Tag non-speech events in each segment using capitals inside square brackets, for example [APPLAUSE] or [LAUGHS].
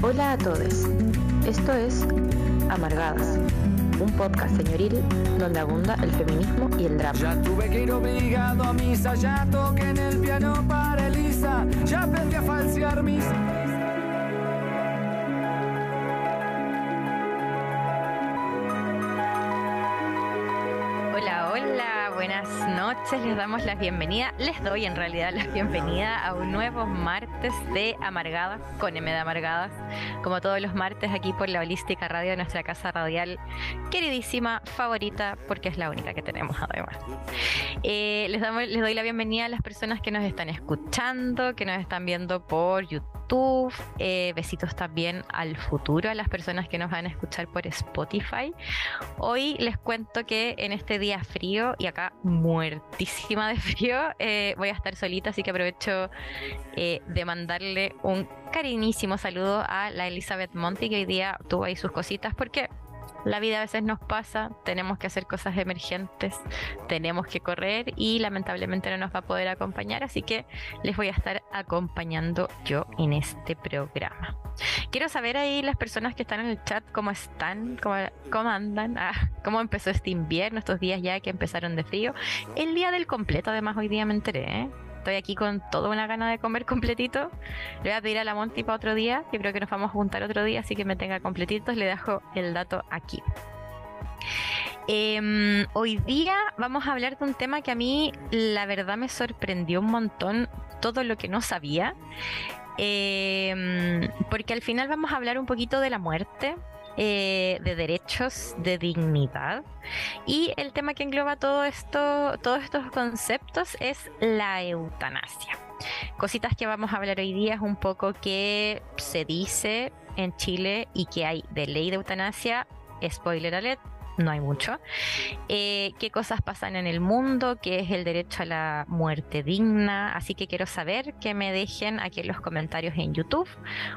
Hola a todos. Esto es Amargadas, un podcast señoril donde abunda el feminismo y el drama. Ya tuve que ir obligado a misa, ya toqué en el piano para Elisa, ya aprendí a falsear mis... Hola, hola, buenas noches, les damos la bienvenida, les doy en realidad la bienvenida a un nuevo martes de Amargadas, con M de Amargadas, como todos los martes aquí por la Holística Radio de nuestra casa radial, queridísima, favorita, porque es la única que tenemos además. Eh, les, doy la bienvenida a las personas que nos están escuchando, que nos están viendo por YouTube, eh, besitos también al futuro, a las personas que nos van a escuchar por Spotify. Hoy les cuento que en este día frío y acá muertísima de frío, eh, voy a estar solita, así que aprovecho de mandarle un cariñísimo saludo a la Elizabeth Monti, que hoy día tuvo ahí sus cositas, porque la vida a veces nos pasa, tenemos que hacer cosas emergentes, tenemos que correr y lamentablemente no nos va a poder acompañar, así que les voy a estar acompañando yo en este programa. Quiero saber ahí las personas que están en el chat cómo están, cómo, cómo andan, ah, cómo empezó este invierno, estos días ya que empezaron de frío. El día del completo, además, hoy día me enteré, ¿eh? Estoy aquí con toda una gana de comer completito. Le voy a pedir a la Monty para otro día. Yo creo que nos vamos a juntar otro día, así que me tenga completitos. Le dejo el dato aquí. Eh, hoy día vamos a hablar de un tema que a mí la verdad me sorprendió un montón todo lo que no sabía. Eh, porque al final vamos a hablar un poquito de la muerte, eh, de derechos, de dignidad. Y el tema que engloba todo esto, todos estos conceptos es la eutanasia. Cositas que vamos a hablar hoy día es un poco que se dice en Chile y que hay de ley de eutanasia. Spoiler alert, no hay mucho. Eh, qué cosas pasan en el mundo, qué es el derecho a la muerte digna. Así que quiero saber que me dejen aquí en los comentarios en YouTube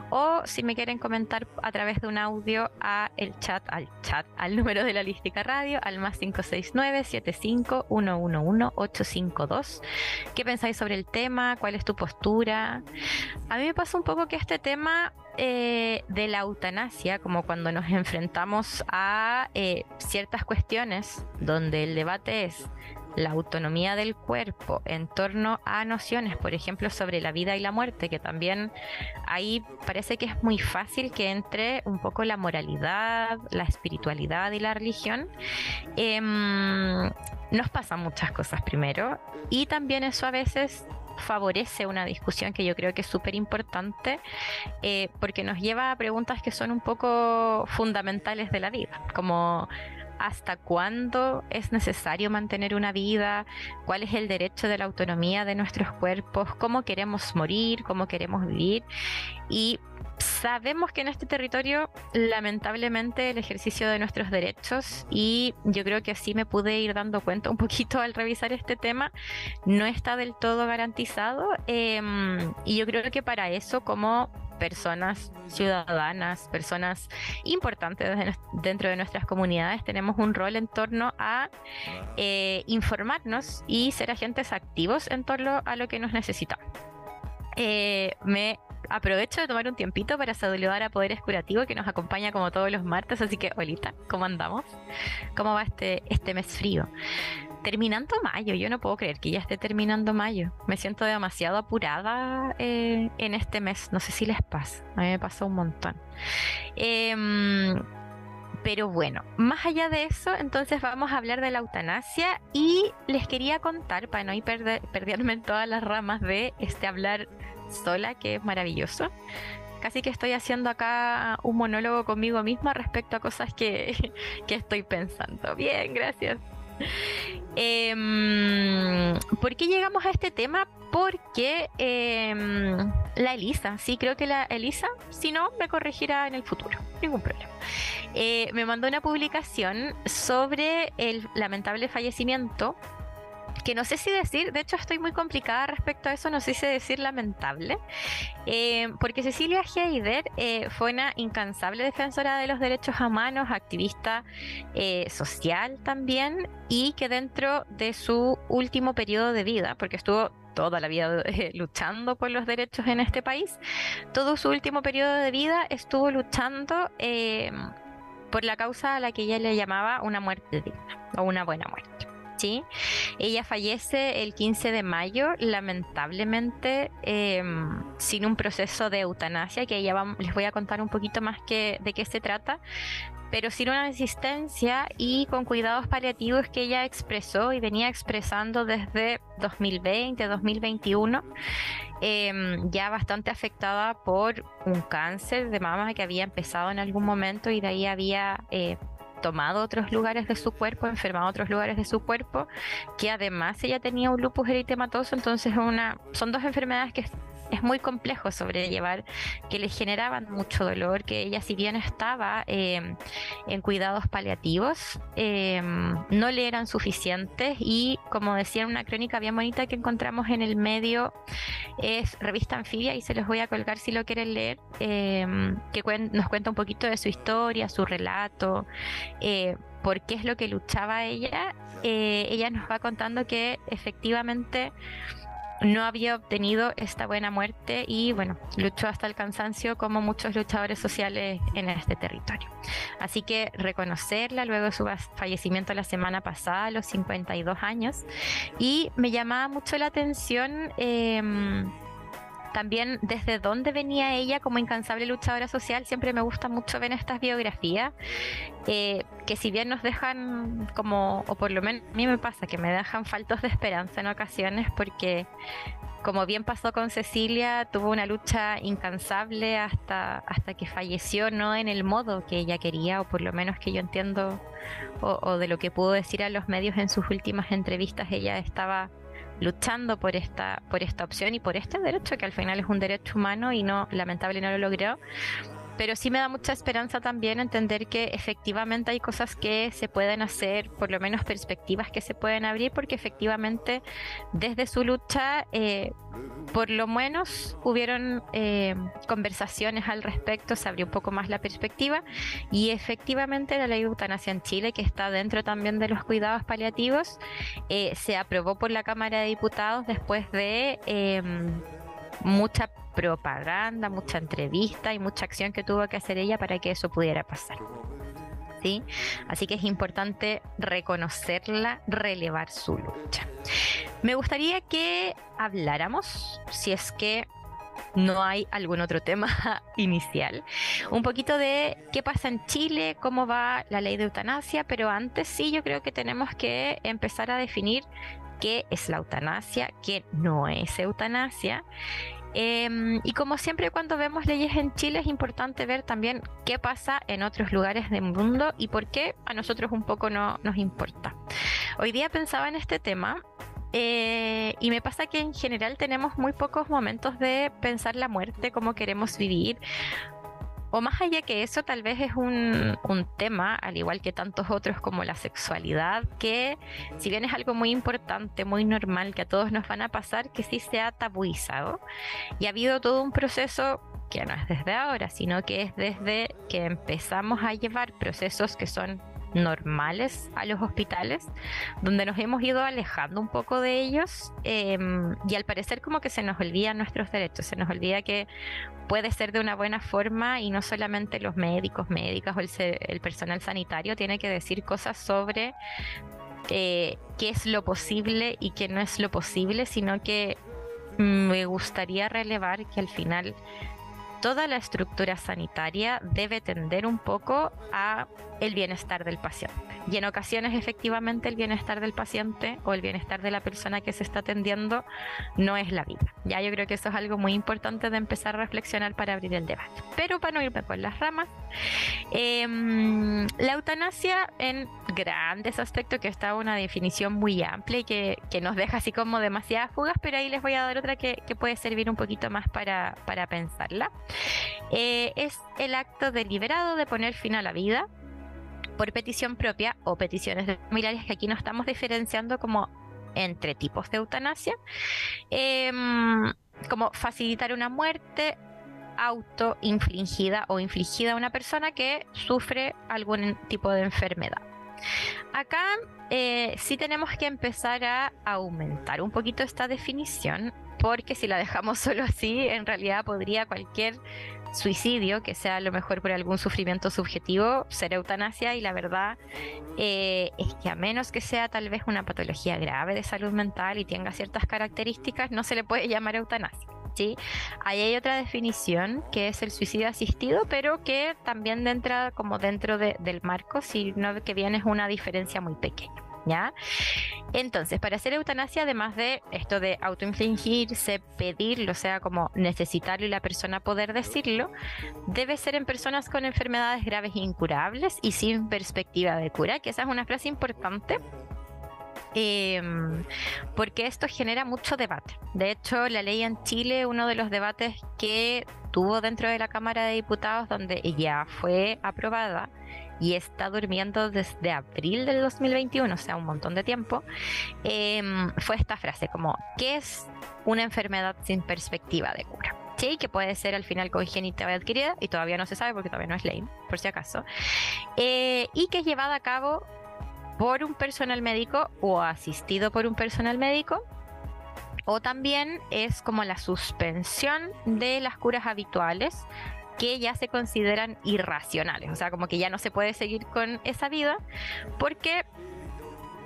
o si me quieren comentar a través de un audio a el chat, al chat, al número de la Lística Radio, al más 569 75 111 852. ¿Qué pensáis sobre el tema? ¿Cuál es tu postura? A mí me pasa un poco que este tema eh, de la eutanasia, como cuando nos enfrentamos a eh, ciertas cuestiones donde el debate es la autonomía del cuerpo en torno a nociones, por ejemplo, sobre la vida y la muerte, que también ahí parece que es muy fácil que entre un poco la moralidad, la espiritualidad y la religión. Em, nos pasan muchas cosas primero y también eso a veces favorece una discusión que yo creo que es súper importante eh, porque nos lleva a preguntas que son un poco fundamentales de la vida, como hasta cuándo es necesario mantener una vida, cuál es el derecho de la autonomía de nuestros cuerpos, cómo queremos morir, cómo queremos vivir. Y sabemos que en este territorio, lamentablemente, el ejercicio de nuestros derechos, y yo creo que así me pude ir dando cuenta un poquito al revisar este tema, no está del todo garantizado. Eh, y yo creo que para eso, como personas ciudadanas, personas importantes dentro de nuestras comunidades, tenemos un rol en torno a eh, informarnos y ser agentes activos en torno a lo que nos necesitamos. Eh, me aprovecho de tomar un tiempito para saludar a Poderes Curativo que nos acompaña como todos los martes, así que, Olita, ¿cómo andamos? ¿Cómo va este, este mes frío? Terminando mayo, yo no puedo creer que ya esté terminando mayo. Me siento demasiado apurada eh, en este mes, no sé si les pasa, a mí me pasa un montón. Em, pero bueno, más allá de eso, entonces vamos a hablar de la eutanasia y les quería contar, para no ir perderme en todas las ramas de este hablar sola, que es maravilloso. Casi que estoy haciendo acá un monólogo conmigo misma respecto a cosas que, [LAUGHS] que estoy pensando. Bien, gracias. [LAUGHS] Eh, ¿Por qué llegamos a este tema? Porque eh, la Elisa, sí, creo que la Elisa, si no, me corregirá en el futuro, ningún problema. Eh, me mandó una publicación sobre el lamentable fallecimiento que no sé si decir, de hecho estoy muy complicada respecto a eso, no sé si decir lamentable, eh, porque Cecilia Heider eh, fue una incansable defensora de los derechos humanos, activista eh, social también, y que dentro de su último periodo de vida, porque estuvo toda la vida luchando por los derechos en este país, todo su último periodo de vida estuvo luchando por la causa a la que ella le llamaba una muerte digna o una buena muerte. Ella fallece el 15 de mayo, lamentablemente, em, sin un proceso de eutanasia, que ya les voy a contar un poquito más que, de qué se trata, pero sin una asistencia y con cuidados paliativos que ella expresó y venía expresando desde 2020, 2021, em, ya bastante afectada por un cáncer de mama que había empezado en algún momento y de ahí había eh, tomado otros lugares de su cuerpo, enfermado otros lugares de su cuerpo, que además ella tenía un lupus eritematoso, entonces una, son dos enfermedades que es muy complejo sobrellevar, que le generaban mucho dolor, que ella si bien estaba em, en cuidados paliativos, em, no le eran suficientes y como decía en una crónica bien bonita que encontramos en el medio, es revista anfibia y se los voy a colgar si lo quieren leer, em, que nos cuenta un poquito de su historia, su relato, eh, por qué es lo que luchaba ella. Eh, ella nos va contando que efectivamente no había obtenido esta buena muerte y bueno, luchó hasta el cansancio como muchos luchadores sociales en este territorio. Así que reconocerla luego de su fallecimiento la semana pasada, a los 52 años, y me llamaba mucho la atención. Em, también desde dónde venía ella como incansable luchadora social, siempre me gusta mucho ver estas biografías, eh, que si bien nos dejan como, o por lo menos a mí me pasa, que me dejan faltos de esperanza en ocasiones, porque como bien pasó con Cecilia, tuvo una lucha incansable hasta, hasta que falleció, no en el modo que ella quería, o por lo menos que yo entiendo, o, o de lo que pudo decir a los medios en sus últimas entrevistas, ella estaba luchando por esta, por esta opción y por este derecho, que al final es un derecho humano y no, lamentable no lo logró. Pero sí me da mucha esperanza también entender que efectivamente hay cosas que se pueden hacer, por lo menos perspectivas que se pueden abrir, porque efectivamente desde su lucha eh, por lo menos hubieron eh, conversaciones al respecto, se abrió un poco más la perspectiva y efectivamente la ley de eutanasia en Chile, que está dentro también de los cuidados paliativos, eh, se aprobó por la Cámara de Diputados después de em, mucha propaganda, mucha entrevista y mucha acción que tuvo que hacer ella para que eso pudiera pasar. ¿Sí? Así que es importante reconocerla, relevar su lucha. Me gustaría que habláramos, si es que no hay algún otro tema [LAUGHS] inicial, un poquito de qué pasa en Chile, cómo va la ley de eutanasia, pero antes sí yo creo que tenemos que empezar a definir qué es la eutanasia, qué no es eutanasia. Em, y como siempre cuando vemos leyes en Chile es importante ver también qué pasa en otros lugares del mundo y por qué a nosotros un poco no nos importa. Hoy día pensaba en este tema eh, y me pasa que en general tenemos muy pocos momentos de pensar la muerte, cómo queremos vivir. O más allá que eso, tal vez es un, un, tema, al igual que tantos otros como la sexualidad, que si bien es algo muy importante, muy normal, que a todos nos van a pasar, que sí se ha tabuizado. Y ha habido todo un proceso que no es desde ahora, sino que es desde que empezamos a llevar procesos que son normales a los hospitales, donde nos hemos ido alejando un poco de ellos em, y al parecer como que se nos olvidan nuestros derechos, se nos olvida que puede ser de una buena forma y no solamente los médicos, médicas o el, personal sanitario tiene que decir cosas sobre eh, qué es lo posible y qué no es lo posible, sino que me gustaría relevar que al final toda la estructura sanitaria debe tender un poco a el bienestar del paciente. Y en ocasiones efectivamente el bienestar del paciente o el bienestar de la persona que se está atendiendo no es la vida. Ya yo creo que eso es algo muy importante de empezar a reflexionar para abrir el debate. Pero para no irme por las ramas, em, la eutanasia en grandes aspectos, que está una definición muy amplia y que, nos deja así como demasiadas fugas, pero ahí les voy a dar otra que, puede servir un poquito más para, para pensarla. Eh, es el acto deliberado de poner fin a la vida por petición propia o peticiones de familiares, que aquí no estamos diferenciando como entre tipos de eutanasia, em, como facilitar una muerte autoinfligida o infligida a una persona que sufre algún tipo de enfermedad. Acá eh, sí tenemos que empezar a aumentar un poquito esta definición, porque si la dejamos [LAUGHS] solo así, en realidad podría cualquier suicidio, que sea a lo mejor por algún sufrimiento subjetivo, ser eutanasia y la verdad eh, es que a menos que sea tal vez una patología grave de salud mental y tenga ciertas características, no se le puede llamar eutanasia. ¿sí? Ahí hay otra definición que es el suicidio asistido, pero que también entra como dentro del marco, sino que bien es una diferencia muy pequeña. ¿Ya? Entonces, para hacer eutanasia, además de esto de autoinfligirse, pedirlo, o sea, como necesitarlo y la persona poder decirlo, debe ser en personas con enfermedades graves e incurables y sin perspectiva de cura, que esa es una frase importante Em, porque esto genera mucho debate. De hecho, la ley en Chile, uno de los debates que tuvo dentro de la Cámara de Diputados, donde ya fue aprobada y está durmiendo desde abril del 2021, o sea, un montón de tiempo, em, fue esta frase como, ¿qué es una enfermedad sin perspectiva de cura? Sí, que puede ser al final congénita o adquirida, y todavía no se sabe porque todavía no es ley, por si acaso, eh, y que es llevada a cabo por un personal médico o asistido por un personal médico. O también es como la suspensión de las curas habituales que ya se consideran irracionales. O sea, como que ya no se puede seguir con esa vida porque,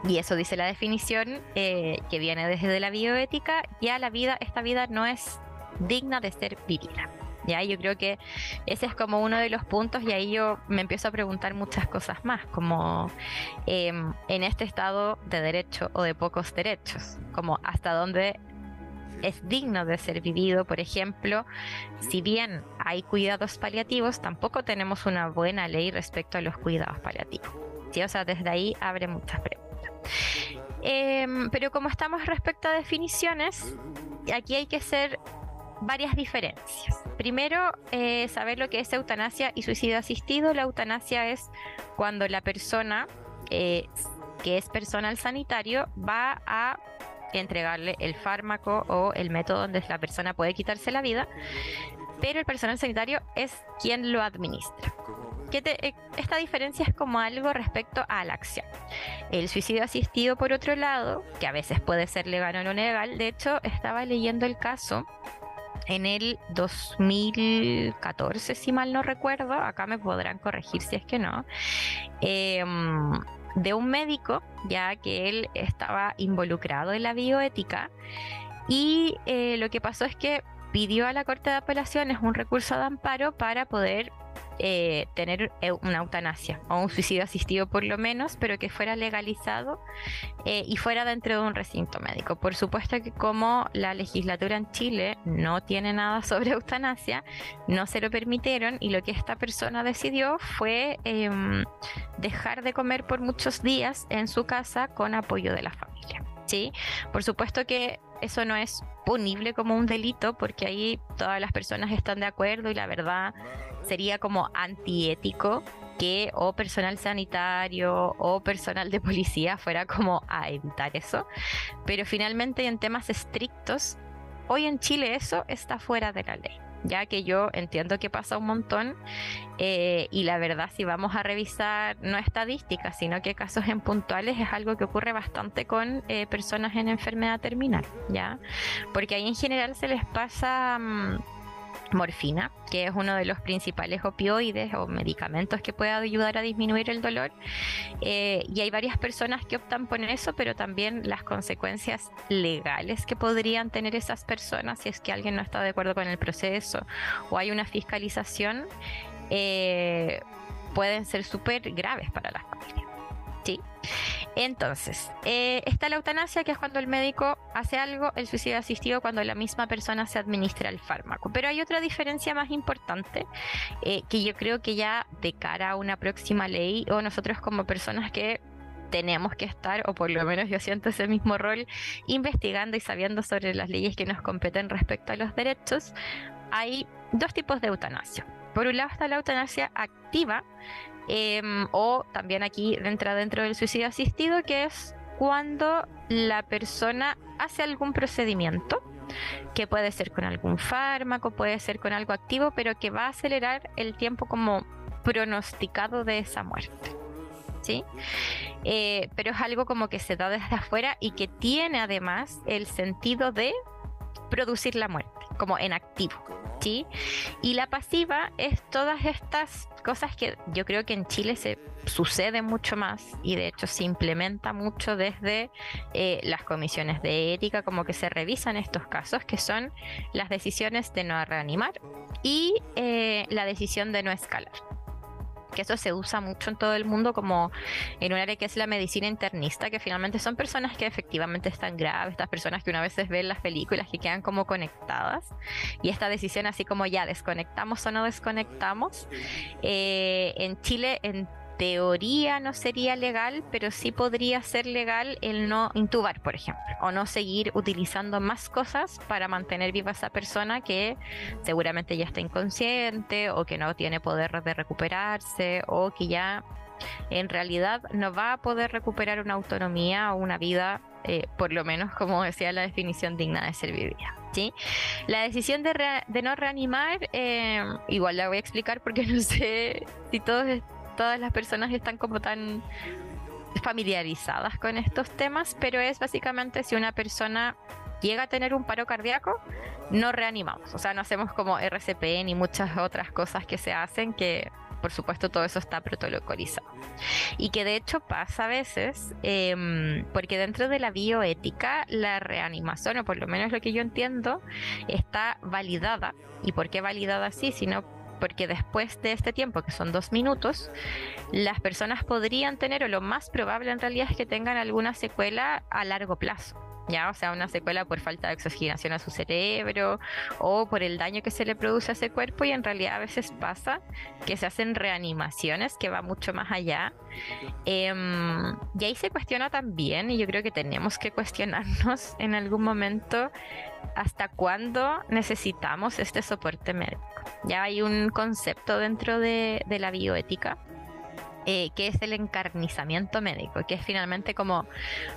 y eso dice la definición eh, que viene desde la bioética, ya la vida, esta vida no es digna de ser vivida. Ya, yo creo que ese es como uno de los puntos y ahí yo me empiezo a preguntar muchas cosas más, como em, en este estado de derecho o de pocos derechos, como hasta dónde es digno de ser vivido, por ejemplo, si bien hay cuidados paliativos, tampoco tenemos una buena ley respecto a los cuidados paliativos. ¿sí? O sea, desde ahí abre muchas preguntas. Em, pero como estamos respecto a definiciones, aquí hay que ser varias diferencias. Primero, eh, saber lo que es eutanasia y suicidio asistido. La eutanasia es cuando la persona eh, que es personal sanitario va a entregarle el fármaco o el método donde la persona puede quitarse la vida, pero el personal sanitario es quien lo administra. Eh, esta diferencia es como algo respecto a la acción. El suicidio asistido, por otro lado, que a veces puede ser legal o no legal, de hecho estaba leyendo el caso en el 2014, si mal no recuerdo, acá me podrán corregir si es que no, em, de un médico, ya que él estaba involucrado en la bioética, y eh, lo que pasó es que pidió a la Corte de Apelaciones un recurso de amparo para poder eh, tener una eutanasia o un suicidio asistido por lo menos, pero que fuera legalizado eh, y fuera dentro de un recinto médico. Por supuesto que como la legislatura en Chile no tiene nada [LAUGHS] sobre eutanasia, no se lo permitieron y lo que esta persona decidió fue em, dejar de comer por muchos días en su casa con apoyo de la familia. ¿Sí? Por supuesto que eso no es punible como un delito porque ahí todas las personas están de acuerdo y la verdad sería como antiético que o personal sanitario o personal de policía fuera como a evitar eso. Pero finalmente en temas estrictos, hoy en Chile eso está fuera de la ley ya que yo entiendo que pasa un montón eh, y la verdad si vamos a revisar no estadísticas, sino que casos en puntuales es algo que ocurre bastante con eh, personas en enfermedad terminal, ¿ya? Porque ahí en general se les pasa... Mm, morfina, que es uno de los principales opioides o medicamentos que puede ayudar a disminuir el dolor. Eh, y hay varias personas que optan por eso, pero también las consecuencias legales que podrían tener esas personas si es que alguien no está de acuerdo con el proceso o hay una fiscalización, eh, pueden ser súper graves para la familia. Entonces, eh, está la eutanasia, que es cuando el médico hace algo, el suicidio asistido cuando la misma persona se administra el fármaco. Pero hay otra diferencia más importante eh, que yo creo que ya de cara a una próxima ley o nosotros como personas que tenemos que estar, o por lo menos yo siento ese mismo rol, investigando y sabiendo sobre las leyes que nos competen respecto a los derechos, hay dos tipos de eutanasia. Por un lado está la eutanasia activa, Em, o también aquí entra dentro del suicidio asistido, que es cuando la persona hace algún procedimiento que puede ser con algún fármaco, puede ser con algo activo, pero que va a acelerar el tiempo como pronosticado de esa muerte. ¿Sí? Eh, pero es algo como que se da desde afuera y que tiene además el sentido de producir la muerte, como en activo. ¿sí? Y la pasiva es todas estas cosas que yo creo que en Chile se sucede mucho más y de hecho se implementa mucho desde eh, las comisiones de ética, como que se revisan estos casos, que son las decisiones de no reanimar y eh, la decisión de no escalar que eso se usa mucho en todo el mundo como en un área que es la medicina internista, que finalmente son personas que efectivamente están graves, estas personas que una vez ven las películas que quedan como conectadas y esta decisión así como ya desconectamos o no desconectamos. Eh, en Chile, en teoría no sería legal, pero sí podría ser legal el no intubar, por ejemplo, o no seguir utilizando más cosas para mantener viva a esa persona que seguramente ya está inconsciente o que no tiene poder de recuperarse o que ya en realidad no va a poder recuperar una autonomía o una vida, eh, por lo menos como decía la definición digna de ser vivida. ¿sí? La decisión de, no reanimar, eh, igual la voy a explicar porque [LAUGHS] no sé si todos todas las personas están como tan familiarizadas con estos temas, pero es básicamente si una persona llega a tener un paro cardíaco, no reanimamos, o sea, no hacemos como RCP ni muchas otras cosas que se hacen que por supuesto todo eso está protocolizado. Y que de hecho pasa a veces, em, porque dentro de la bioética la reanimación, o por lo menos lo que yo entiendo, está validada. ¿Y por qué validada así? Sino porque después de este tiempo, que son dos minutos, las personas podrían tener, o lo más probable en realidad es que tengan alguna secuela a largo plazo. ¿Ya? O sea, una secuela por falta de oxigenación a su cerebro o por el daño que se le produce a ese cuerpo y en realidad a veces pasa que se hacen reanimaciones que va mucho más allá. Em, y ahí se cuestiona también, y yo creo que tenemos que cuestionarnos [LAUGHS] en algún momento hasta cuándo necesitamos este soporte médico. Ya hay un concepto dentro de, la bioética eh, que es el encarnizamiento médico, que es finalmente como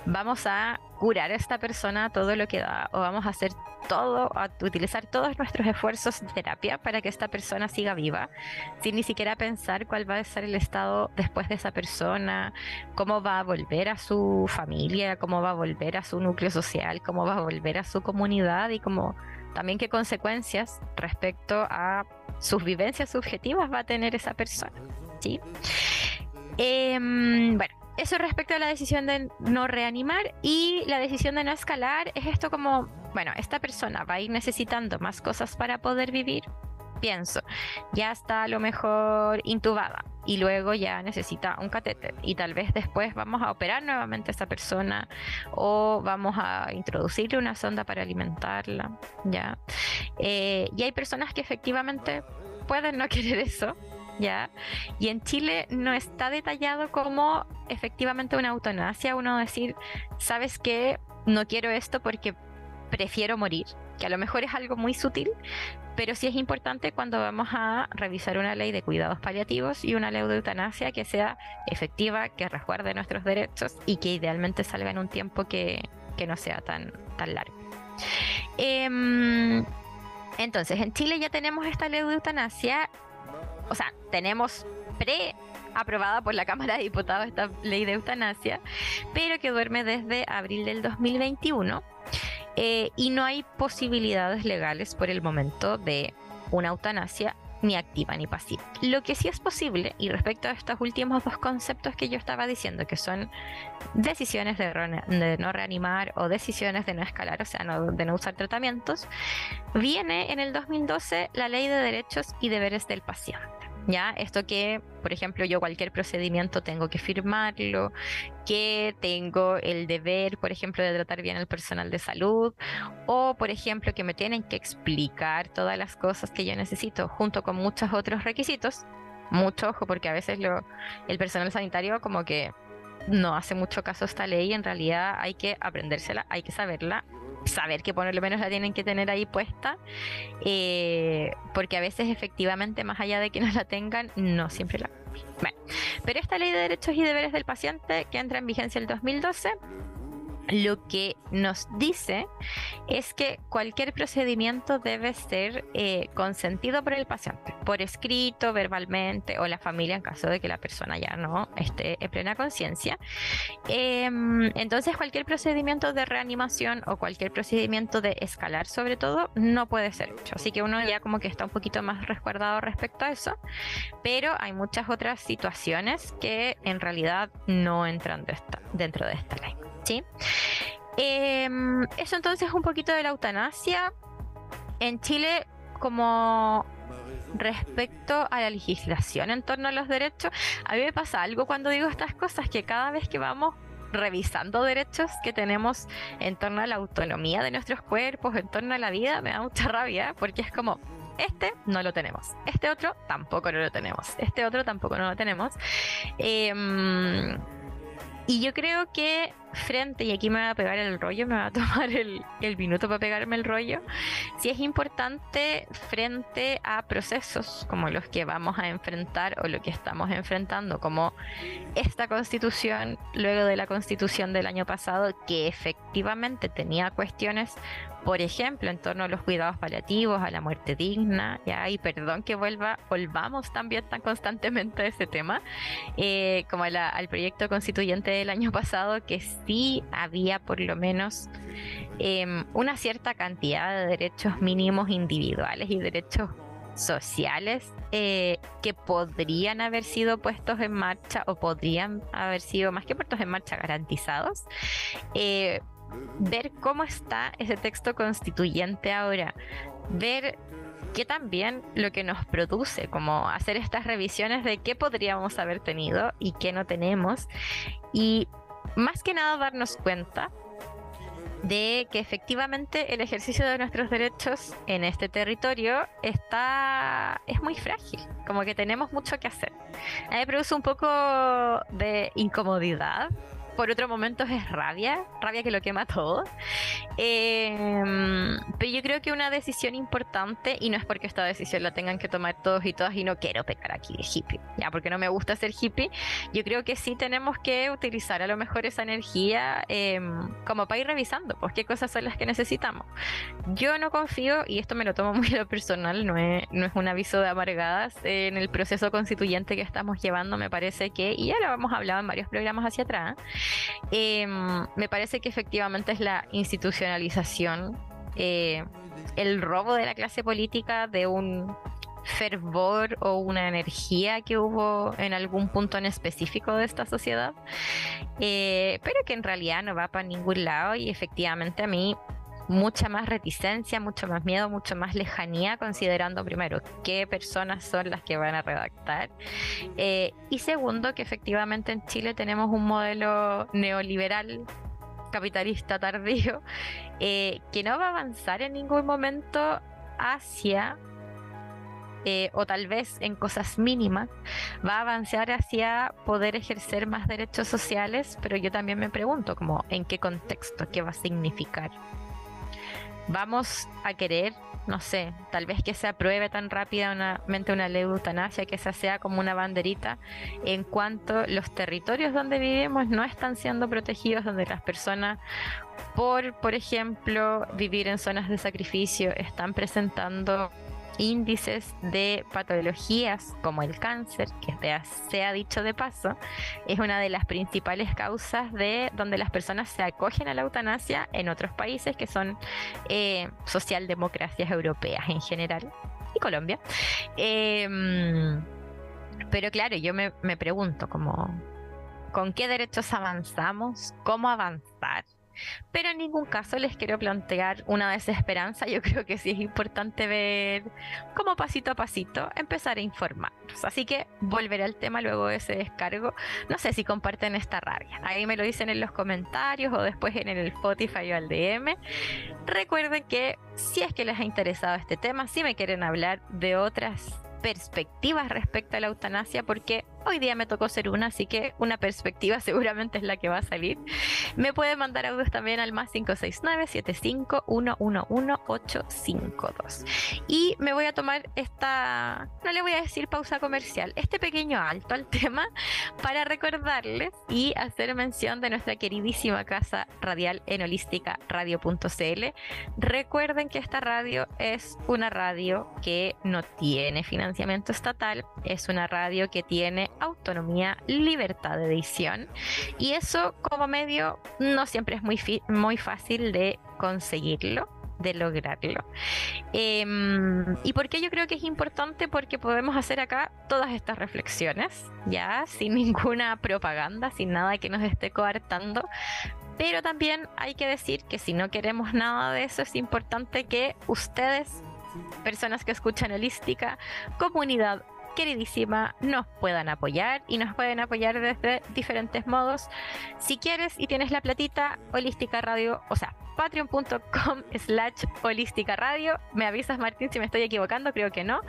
vamos a curar a esta persona todo lo que da o vamos a hacer todo, a utilizar todos nuestros esfuerzos de terapia para que esta persona siga viva, sin ni siquiera pensar cuál va a ser el estado después de esa persona, cómo va a volver a su familia, cómo va a volver a su núcleo social, cómo va a volver a su comunidad y cómo también qué consecuencias respecto a sus vivencias subjetivas va a tener esa persona. ¿Sí? Em, bueno, eso respecto a la decisión de no reanimar y la decisión de no escalar es esto como, bueno, esta persona va a ir necesitando más cosas para poder vivir, pienso, ya está a lo mejor intubada y luego ya necesita un catéter y tal vez después vamos a operar nuevamente a esa persona o vamos a introducirle una sonda para alimentarla, ya. Eh, y hay personas que efectivamente pueden no [LAUGHS] querer eso ¿ya? Y en Chile no está detallado como efectivamente una eutanasia, uno decir, ¿sabes qué? No quiero esto porque prefiero morir, que a lo mejor es algo muy sutil, pero sí es importante cuando vamos a revisar una ley de cuidados paliativos y una ley de eutanasia que sea efectiva, que resguarde nuestros derechos y que idealmente salga en un tiempo que, no sea tan, tan largo. Em, entonces, en Chile ya tenemos esta ley de eutanasia o sea, tenemos pre aprobada por la Cámara de Diputados esta ley de eutanasia, pero que duerme desde abril del 2021 eh, y no hay posibilidades legales por el momento de una eutanasia ni activa ni pasiva. Lo que sí es posible, y respecto a estos últimos dos conceptos que yo estaba diciendo, que son decisiones de, de no reanimar o decisiones de no escalar, o sea, de no usar tratamientos, viene en el 2012 la Ley de Derechos y Deberes del Paciente. ¿Ya? Esto que, por ejemplo, yo cualquier procedimiento tengo que firmarlo, que tengo el deber, por ejemplo, de tratar bien al personal de salud, o, por ejemplo, que me tienen que explicar todas las cosas que yo necesito, junto con muchos otros requisitos. Mucho ojo, porque a veces el personal sanitario como que no hace mucho caso a esta ley, en realidad hay que aprendérsela, hay que saberla saber que por lo menos la tienen que tener ahí puesta, eh, porque a veces efectivamente, más allá de que [LAUGHS] no la tengan, no siempre la ejemplo. pero esta ley de derechos y deberes del paciente que entra en vigencia el 2012 lo que nos dice es que cualquier procedimiento debe ser eh, consentido por el paciente, por escrito, verbalmente o la familia en caso de que la persona ya no esté en plena conciencia. Em, entonces cualquier procedimiento de reanimación o cualquier procedimiento de escalar sobre todo no puede ser hecho. Así que uno ya como que está un poquito más resguardado respecto a eso, pero hay muchas otras situaciones que en realidad no entran dentro de esta ley. ¿Sí? Em, eso entonces un poquito de la eutanasia. En Chile, como respecto a la legislación en torno a los derechos, a mí me pasa algo cuando digo estas cosas, que cada vez que vamos revisando derechos que tenemos en torno a la autonomía de nuestros cuerpos, en torno a la vida, me da mucha rabia, porque es como, este no lo tenemos, este otro tampoco no lo tenemos, este otro tampoco no lo tenemos. Eh, y yo creo que frente, y aquí me va a pegar el rollo, me va a [LAUGHS] tomar el, el minuto para pegarme el rollo, si es importante frente a procesos como los que vamos a enfrentar o lo que estamos enfrentando, como esta constitución, luego de la constitución del año pasado, que efectivamente tenía cuestiones por ejemplo, en torno a los cuidados paliativos, a la muerte digna, ya, y perdón que vuelva, volvamos también tan constantemente a ese tema, eh, como al proyecto constituyente del año pasado, que sí había por lo menos em, una cierta cantidad de derechos mínimos individuales y derechos sociales eh, que podrían haber sido puestos en marcha o podrían haber sido más que puestos en marcha garantizados. Eh, ver cómo está ese texto constituyente ahora, ver que también lo que nos produce, como hacer estas revisiones de qué podríamos haber tenido y qué no tenemos, y más que nada darnos cuenta de que efectivamente el ejercicio de nuestros derechos en este territorio está es muy frágil, como que tenemos mucho que hacer. A mí me produce un poco de incomodidad por otro momento es rabia, rabia que lo quema todo. Em, pero yo creo que una decisión importante, y no es porque esta decisión la tengan que tomar todos y todas, y no quiero pecar aquí de hippie, ya porque no me gusta ser hippie, yo creo que sí tenemos que utilizar a lo mejor esa energía em, como para ir revisando, pues qué cosas son las que necesitamos. Yo no confío, y esto me lo tomo muy a lo personal, no es, no es un aviso de amargadas en el proceso constituyente que estamos llevando, me parece que, y ya lo hemos hablado en varios programas hacia atrás, Em, me parece que efectivamente es la institucionalización, eh, el robo de la clase política de un fervor o una energía que hubo en algún punto en específico de esta sociedad, eh, pero que en realidad no va para ningún lado y efectivamente a mí mucha más reticencia, mucho más miedo, mucho más lejanía, considerando primero qué personas son las que van a redactar. Eh, y segundo, que efectivamente en Chile tenemos un modelo neoliberal capitalista tardío [LAUGHS] eh, que no va a avanzar en ningún momento hacia eh, o tal vez en cosas mínimas, va a avanzar hacia poder ejercer más derechos sociales, pero yo también me pregunto como en qué contexto, qué va a significar vamos a querer, no sé, tal vez que se apruebe tan rápidamente una ley de eutanasia, que esa sea como una banderita en cuanto los territorios donde vivimos no están siendo protegidos, donde las personas, por, por ejemplo, vivir en zonas de sacrificio, están presentando índices de patologías como el cáncer, que se ha dicho de paso, es una de las principales causas de donde las personas se acogen a la eutanasia en otros países que son eh, socialdemocracias europeas en general y Colombia. Em, pero claro, yo me, pregunto como, ¿con qué derechos avanzamos? ¿Cómo avanzar? Pero en ningún caso les quiero plantear una desesperanza. Yo creo que sí es importante ver cómo pasito a pasito empezar a informarnos. Así que volveré al tema luego de ese descargo. No sé si comparten esta rabia. Ahí me lo dicen en los comentarios o después en el Spotify o al DM. Recuerden que si es que les ha interesado este tema, si me quieren hablar de otras perspectivas respecto a la eutanasia, porque Hoy día me tocó ser una, así que una perspectiva [LAUGHS] seguramente es la que va a salir. Me puede mandar audios también al más 569 75 852 Y me voy a tomar esta, no le voy a decir pausa comercial, este pequeño alto al [LAUGHS] tema para recordarles y hacer mención de nuestra queridísima casa radial en holística radio.cl. Recuerden que esta radio es una radio que no tiene financiamiento estatal, es una radio que tiene autonomía, libertad de edición y eso como medio no siempre es muy, muy fácil de conseguirlo de lograrlo. Em, ¿Y por qué yo creo que es importante? Porque podemos hacer acá todas estas reflexiones, ya, sin [LAUGHS] ninguna propaganda, sin nada que nos esté coartando. Pero también hay que decir que si no queremos nada de eso, es importante que ustedes, personas que escuchan holística, comunidad queridísima, nos puedan apoyar y nos pueden apoyar desde diferentes modos. Si quieres y tienes la platita, holística radio, o sea, patreon.com slash holística radio. Me avisas, Martín, si me estoy equivocando, creo que no.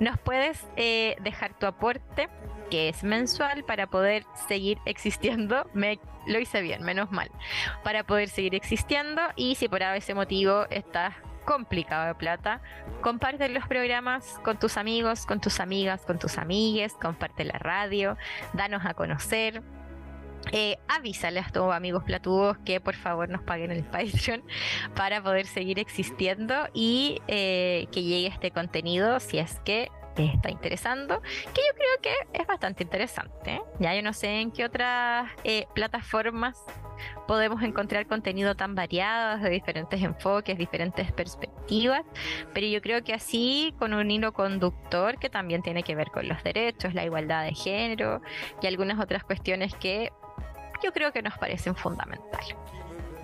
Nos puedes eh, dejar tu aporte, que es mensual, para poder seguir existiendo. Me lo hice bien, menos mal. Para poder seguir existiendo. Y si por ese motivo estás complicado de plata, comparte los programas con tus amigos, con tus amigas, con tus amigues, comparte la radio, danos a conocer eh, avísale a tus amigos platudos que por favor nos paguen el [LAUGHS] Patreon para poder seguir existiendo y eh, que llegue este contenido si es que está interesando, que yo creo que es bastante interesante. ¿eh? Ya yo no sé en qué otras plataformas podemos encontrar contenido tan variado, de diferentes enfoques, diferentes perspectivas, pero yo creo que así, con un hilo conductor que también tiene que ver con los derechos, la igualdad de género y algunas otras cuestiones que yo creo que nos parecen fundamentales.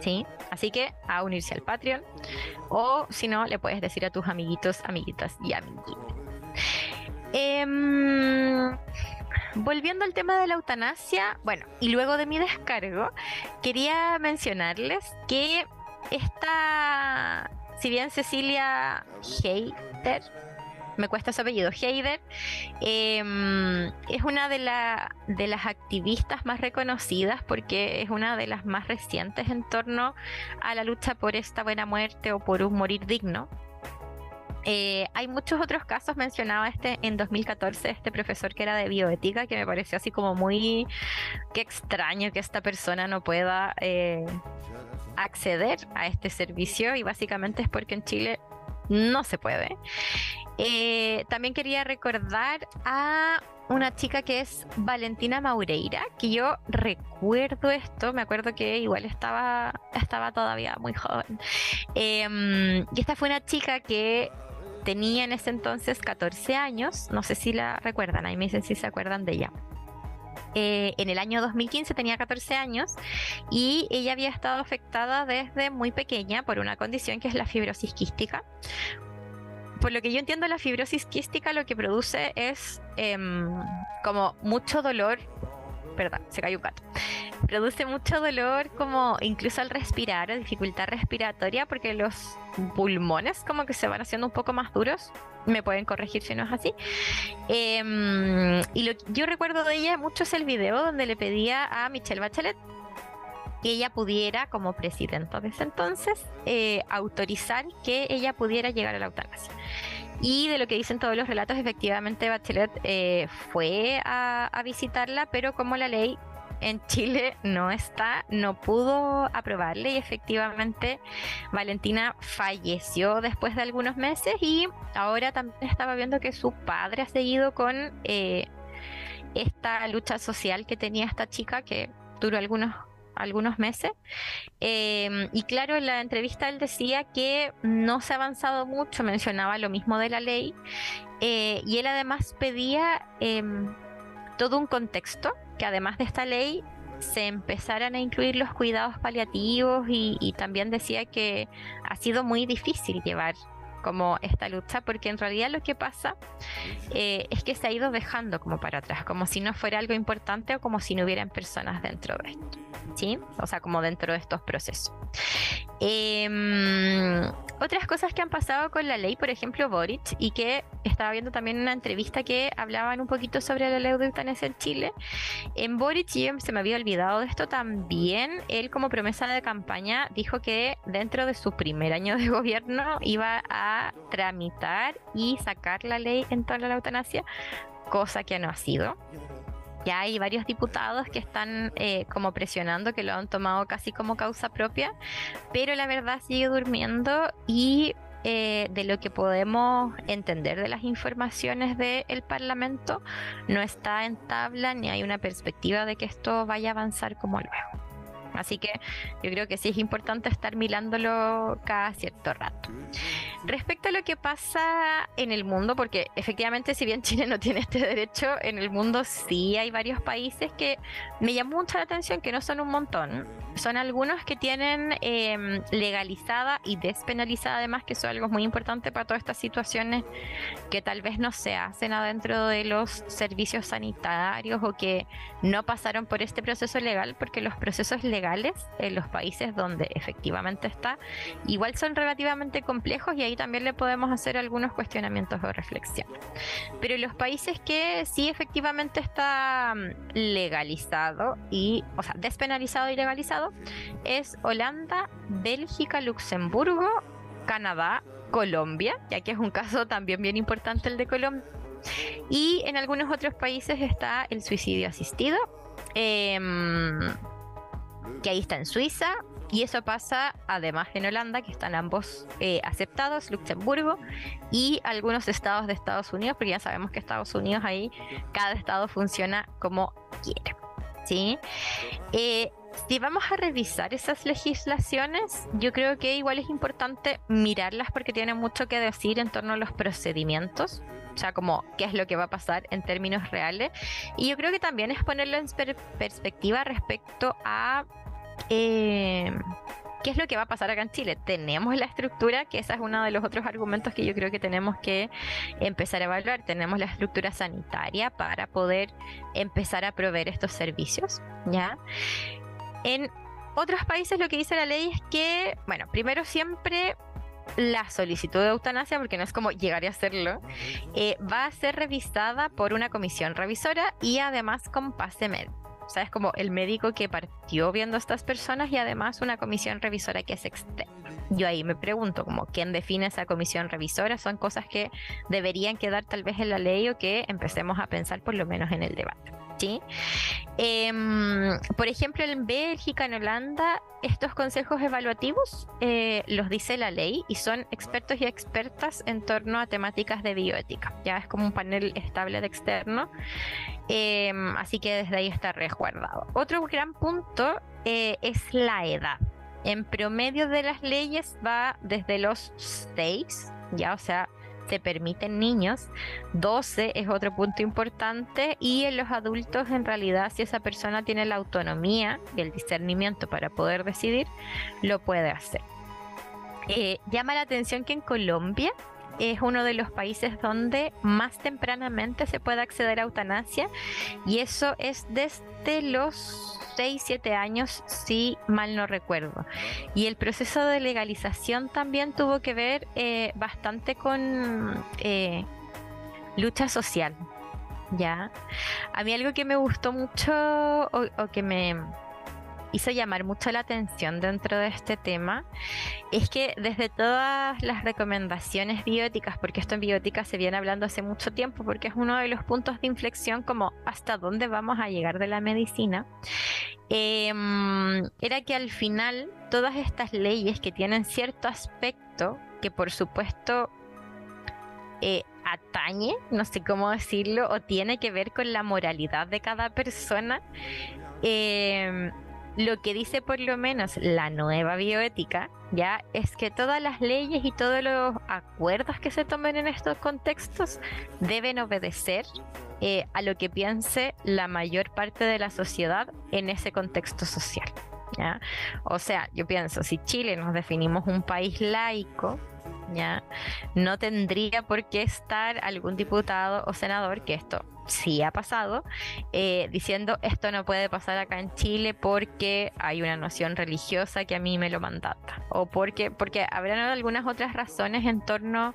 ¿Sí? Así que a unirse al Patreon o si no, le puedes decir a tus amiguitos, amiguitas y amiguitos. Em, volviendo al tema de la eutanasia, bueno, y luego de mi descargo, quería mencionarles que esta, si bien Cecilia Heiter me cuesta su apellido, Heider, em, es una de, de las activistas más reconocidas porque es una de las más recientes en torno a la lucha por esta buena muerte o por un morir digno. Eh, hay muchos otros casos, mencionaba este en 2014, este profesor que era de bioética, que me pareció así como muy que extraño que esta persona no pueda eh, acceder a este servicio y básicamente es porque en Chile no se puede. Eh, también quería recordar a una chica que es Valentina Maureira, que yo recuerdo esto, me acuerdo que igual estaba, estaba todavía muy joven. Em, y esta fue una chica que tenía en ese entonces 14 años, no sé si la recuerdan, ahí me dicen si se acuerdan de ella. Eh, en el año 2015 tenía 14 años y ella había estado afectada desde muy pequeña por una condición que es la fibrosis quística, por lo que yo entiendo, la fibrosis quística lo que produce es em, como mucho dolor. Perdón, se cayó un gato. Produce mucho dolor, como incluso al respirar, dificultad respiratoria, porque los pulmones como que se van haciendo un poco más duros. Me pueden corregir si no es así. Em, y lo yo recuerdo de ella mucho es el video donde le pedía a Michelle Bachelet que ella pudiera, como presidenta de ese entonces, eh, autorizar que ella pudiera llegar a la eutanasia. Y de lo que dicen todos los relatos, efectivamente Bachelet eh, fue a, visitarla, pero como la ley en Chile no está, no pudo aprobarle y efectivamente Valentina falleció después de algunos meses y ahora también estaba viendo que su padre ha seguido con eh, esta lucha social que tenía esta chica que duró algunos algunos meses. Em, y claro, en la entrevista él decía que no se ha avanzado mucho, mencionaba lo mismo de la ley, eh, y él además pedía em, todo un contexto, que además de esta ley se empezaran a incluir los cuidados paliativos y, y también decía que ha sido muy difícil llevar como esta lucha, porque en realidad lo que pasa eh, es que se ha ido dejando como para atrás, como si no fuera algo importante o como si no hubieran personas dentro de esto, ¿sí? O sea, como dentro de estos procesos. Em, otras cosas que han pasado con la ley, por ejemplo, Boric, y que estaba viendo también una entrevista que hablaban un poquito sobre la ley de eutanasia en Chile. En Boric, yo se me había olvidado de esto también. Él, como promesa de campaña, dijo que dentro de su primer año de [LAUGHS] gobierno iba a tramitar y sacar la ley en torno a la eutanasia, cosa que no ha sido. Ya hay varios diputados que están eh, como presionando, que lo han tomado casi como causa propia, pero la verdad sigue durmiendo y eh, de lo que podemos entender de las informaciones del Parlamento, no está en tabla ni hay una perspectiva de que esto vaya a avanzar como luego. Así que yo creo que sí es importante estar mirándolo cada cierto rato. Respecto a lo que pasa en el mundo, porque efectivamente si bien Chile no tiene este derecho, en el mundo sí hay varios países que me llamó mucho la atención, que no son un montón. Son algunos que tienen em, legalizada y despenalizada además, que eso es algo muy importante para todas estas situaciones que tal vez no se hacen adentro de los servicios sanitarios o que no pasaron por este proceso legal, porque los procesos legales en los países donde efectivamente está, igual son relativamente complejos y ahí también le podemos hacer algunos cuestionamientos o reflexión. Pero los países que sí efectivamente está mm, legalizado y, o sea, despenalizado y legalizado es Holanda, Bélgica, Luxemburgo, Canadá, Colombia, ya que es un caso también bien importante el de Colombia. Y en algunos otros países está el suicidio asistido. Eh, que ahí está en Suiza, y eso pasa además en Holanda, que están ambos eh, aceptados, Luxemburgo y algunos estados de Estados Unidos, porque ya sabemos que Estados Unidos ahí, cada estado funciona como quiere. ¿sí? Eh, si vamos a revisar esas legislaciones, yo creo que igual es importante mirarlas porque tienen mucho que decir en torno a los procedimientos o sea, como qué es lo que va a pasar en términos reales. Y yo creo que también es ponerlo en perspectiva respecto a eh, qué es lo que va a pasar acá en Chile. Tenemos la estructura, que ese es uno de los otros argumentos que yo creo que tenemos que empezar a evaluar. Tenemos la estructura sanitaria para poder empezar a proveer estos servicios, ¿ya? En otros países lo que dice la ley es que, bueno, primero siempre la solicitud de eutanasia, porque no es como llegar a hacerlo, eh, va a ser revisada por una comisión revisora y además con pase med. O como el médico que partió viendo a estas personas y además una comisión revisora que es externa. Yo ahí me pregunto, como, ¿quién define esa comisión revisora? Son cosas que deberían quedar tal vez en la ley o que empecemos a pensar por lo menos en el debate. ¿Sí? Em, por ejemplo, en Bélgica, en Holanda, estos consejos evaluativos eh, los dice la ley y son expertos y expertas en torno a temáticas de bioética. Ya es como un panel estable de externo, em, así que desde ahí está resguardado. Otro gran punto eh, es la edad. En promedio de las leyes va desde los 6, ya, o sea, se permiten niños, 12 es otro punto importante y en los adultos en realidad si esa persona tiene la autonomía y el discernimiento para poder decidir, lo puede hacer. Eh, llama la atención que en Colombia es uno de los países donde más tempranamente se puede acceder a eutanasia y eso es desde los 6, 7 años, si mal no recuerdo. Y el proceso de legalización también tuvo que ver eh, bastante con eh, lucha social. ¿ya? A mí algo que me gustó mucho o que me, hizo llamar mucho la atención dentro de este tema es que desde todas las recomendaciones bióticas, porque esto en biótica se viene hablando hace mucho tiempo, porque es uno de los puntos de inflexión como hasta dónde vamos a llegar de la medicina, em, era que al final todas estas leyes que tienen cierto aspecto, que por supuesto eh, atañe, no sé cómo decirlo, o tiene que ver con la moralidad de cada persona, eh, lo que dice por lo menos la nueva bioética, ya, es que todas las leyes y todos los acuerdos que se tomen en estos contextos deben obedecer eh, a lo que piense la mayor parte de la sociedad en ese contexto social. ¿ya? O sea, yo pienso, si Chile nos definimos un país laico, ¿ya? No tendría por qué estar algún diputado o senador, que esto sí ha pasado, eh, diciendo esto no puede pasar acá en Chile porque hay una noción religiosa que a mí me lo mandata. O porque, porque habrán algunas otras razones en torno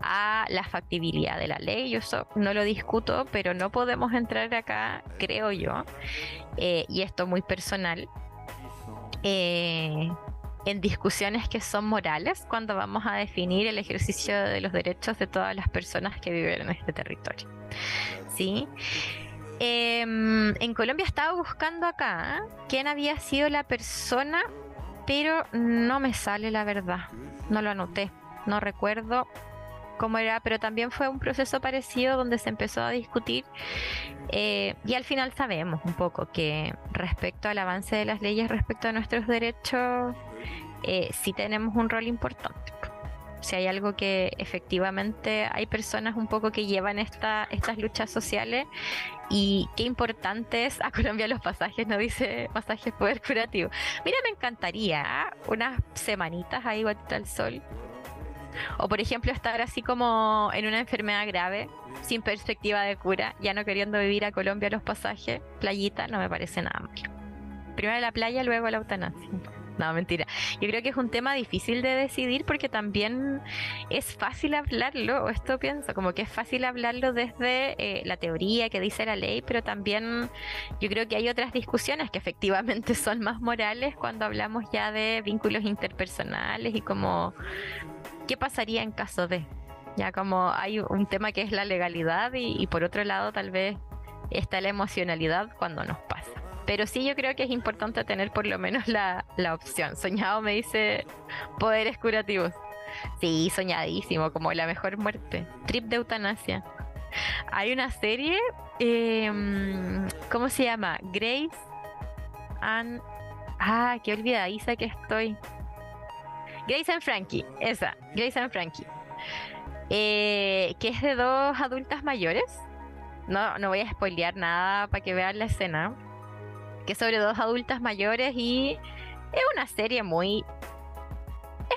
a la factibilidad de la ley. Yo eso no lo discuto, pero no podemos entrar acá, creo yo, eh, y esto muy personal. Eh, en discusiones que son morales cuando vamos a definir el ejercicio de los derechos de todas las personas que viven en este territorio. ¿Sí? Em, en Colombia estaba buscando acá quién había sido la persona, pero no me sale la verdad. No lo anoté, no recuerdo cómo era, pero también fue un proceso parecido donde se empezó a discutir eh, y al final sabemos un poco que respecto al avance de las leyes, respecto a nuestros derechos, eh, sí tenemos un rol importante. Si hay algo que efectivamente hay personas un poco que llevan esta, estas luchas sociales y qué importante es a Colombia los pasajes, no dice pasajes poder curativo. Mira, me encantaría ¿ah? unas semanitas ahí batita al sol. O por ejemplo estar así como en una enfermedad grave, sin perspectiva de cura, ya no queriendo vivir a Colombia los pasajes, playita, no me parece nada malo. Primero la playa, luego la eutanasia. [LAUGHS] No, mentira. Yo creo que es un tema difícil de decidir porque también es fácil hablarlo, esto pienso, como que es fácil hablarlo desde eh, la teoría que dice la ley, pero también yo creo que hay otras discusiones que efectivamente [LAUGHS] son más morales cuando hablamos ya de vínculos interpersonales y como qué pasaría en caso de. Ya como hay un tema que es la legalidad y por otro lado tal vez está la emocionalidad cuando nos pasa. Pero sí yo creo que es importante tener por lo menos la, opción. Soñado me dice poderes curativos. Sí, soñadísimo, como la mejor muerte. Trip de eutanasia. Hay una serie, em, ¿cómo se llama? Grace and... Ah, qué olvidadiza que estoy. Grace and Frankie, esa, Grace and Frankie. Eh, que es de dos adultas mayores. No, no voy a spoilear nada para que vean la escena que es sobre dos adultas mayores y es una serie muy...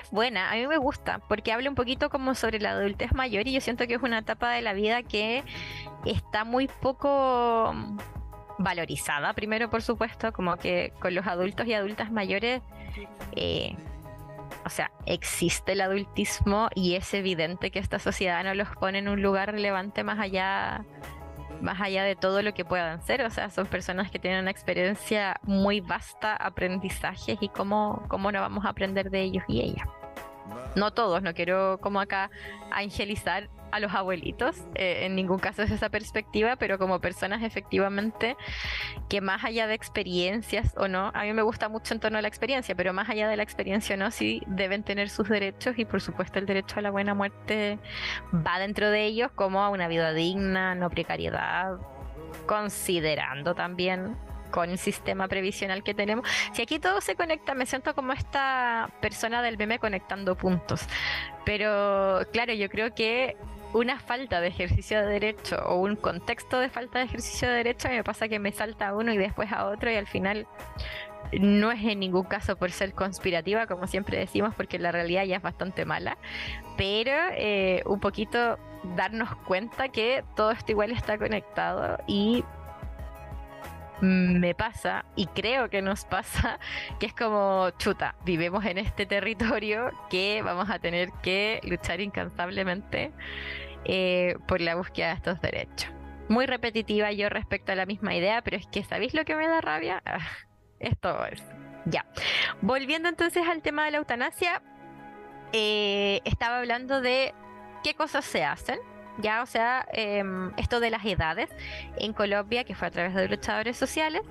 Es buena, a mí me gusta, porque habla un poquito como sobre la adultez mayor y yo siento que es una etapa de la vida que está muy poco valorizada, primero por supuesto, como que con los adultos y adultas mayores, eh, o sea, existe el adultismo y es evidente que esta sociedad no los pone en un lugar relevante más allá más allá de todo lo que puedan ser, o sea, son personas que tienen una experiencia muy vasta, aprendizajes y cómo, cómo no vamos a aprender de ellos y ellas. No todos, no quiero como acá angelizar a los abuelitos, eh, en ningún caso es esa perspectiva, pero como personas efectivamente que más allá de experiencias o no, a mí me gusta mucho en torno a la experiencia, pero más allá de la experiencia o no, sí deben tener sus derechos y por supuesto el derecho a la buena muerte va dentro de ellos como a una vida digna, no precariedad, considerando también con el sistema previsional que tenemos. Si aquí todo se conecta, me siento como esta persona del meme conectando puntos. Pero claro, yo creo que una falta de ejercicio de derecho o un contexto de falta de ejercicio de derecho, me pasa que me salta a uno y después a otro y al final no es en ningún caso por ser conspirativa, como siempre decimos, porque la realidad ya es bastante mala, pero eh, un poquito darnos cuenta que todo esto igual está conectado y me pasa y creo que nos pasa [LAUGHS] que es como chuta, vivimos en este territorio que vamos a tener que luchar incansablemente eh, por la búsqueda de estos derechos. Muy repetitiva yo respecto a la misma idea, pero es que ¿sabéis lo que me da rabia? [LAUGHS] Ah, esto es. Ya. Volviendo entonces al tema de la eutanasia, eh, estaba hablando de qué cosas se hacen ya, o sea, em, esto de las edades en Colombia, que fue a través de luchadores sociales.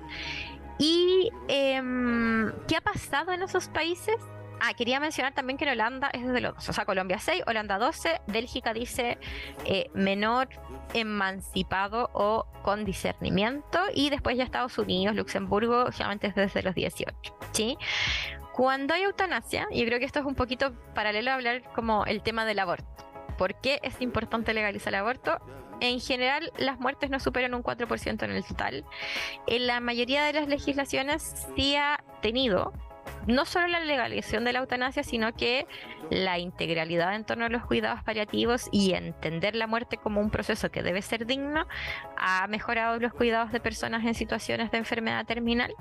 ¿Y em, qué ha pasado en esos países? Ah, quería mencionar también que en Holanda es desde los dos, o sea, Colombia 6, Holanda 12, Bélgica dice eh, menor emancipado o con discernimiento, y después ya Estados Unidos, Luxemburgo, generalmente es desde los 18, ¿sí? Cuando hay eutanasia, yo creo que esto es un poquito paralelo a hablar como el tema del aborto. ¿Por qué es importante legalizar el aborto? En general, las muertes no superan un 4% en el total. En la mayoría de las legislaciones sí ha tenido no solo la legalización de la eutanasia, sino que la integralidad en torno a los cuidados paliativos y entender la muerte como un proceso que debe ser digno, ha mejorado los cuidados de personas en situaciones de enfermedad terminal.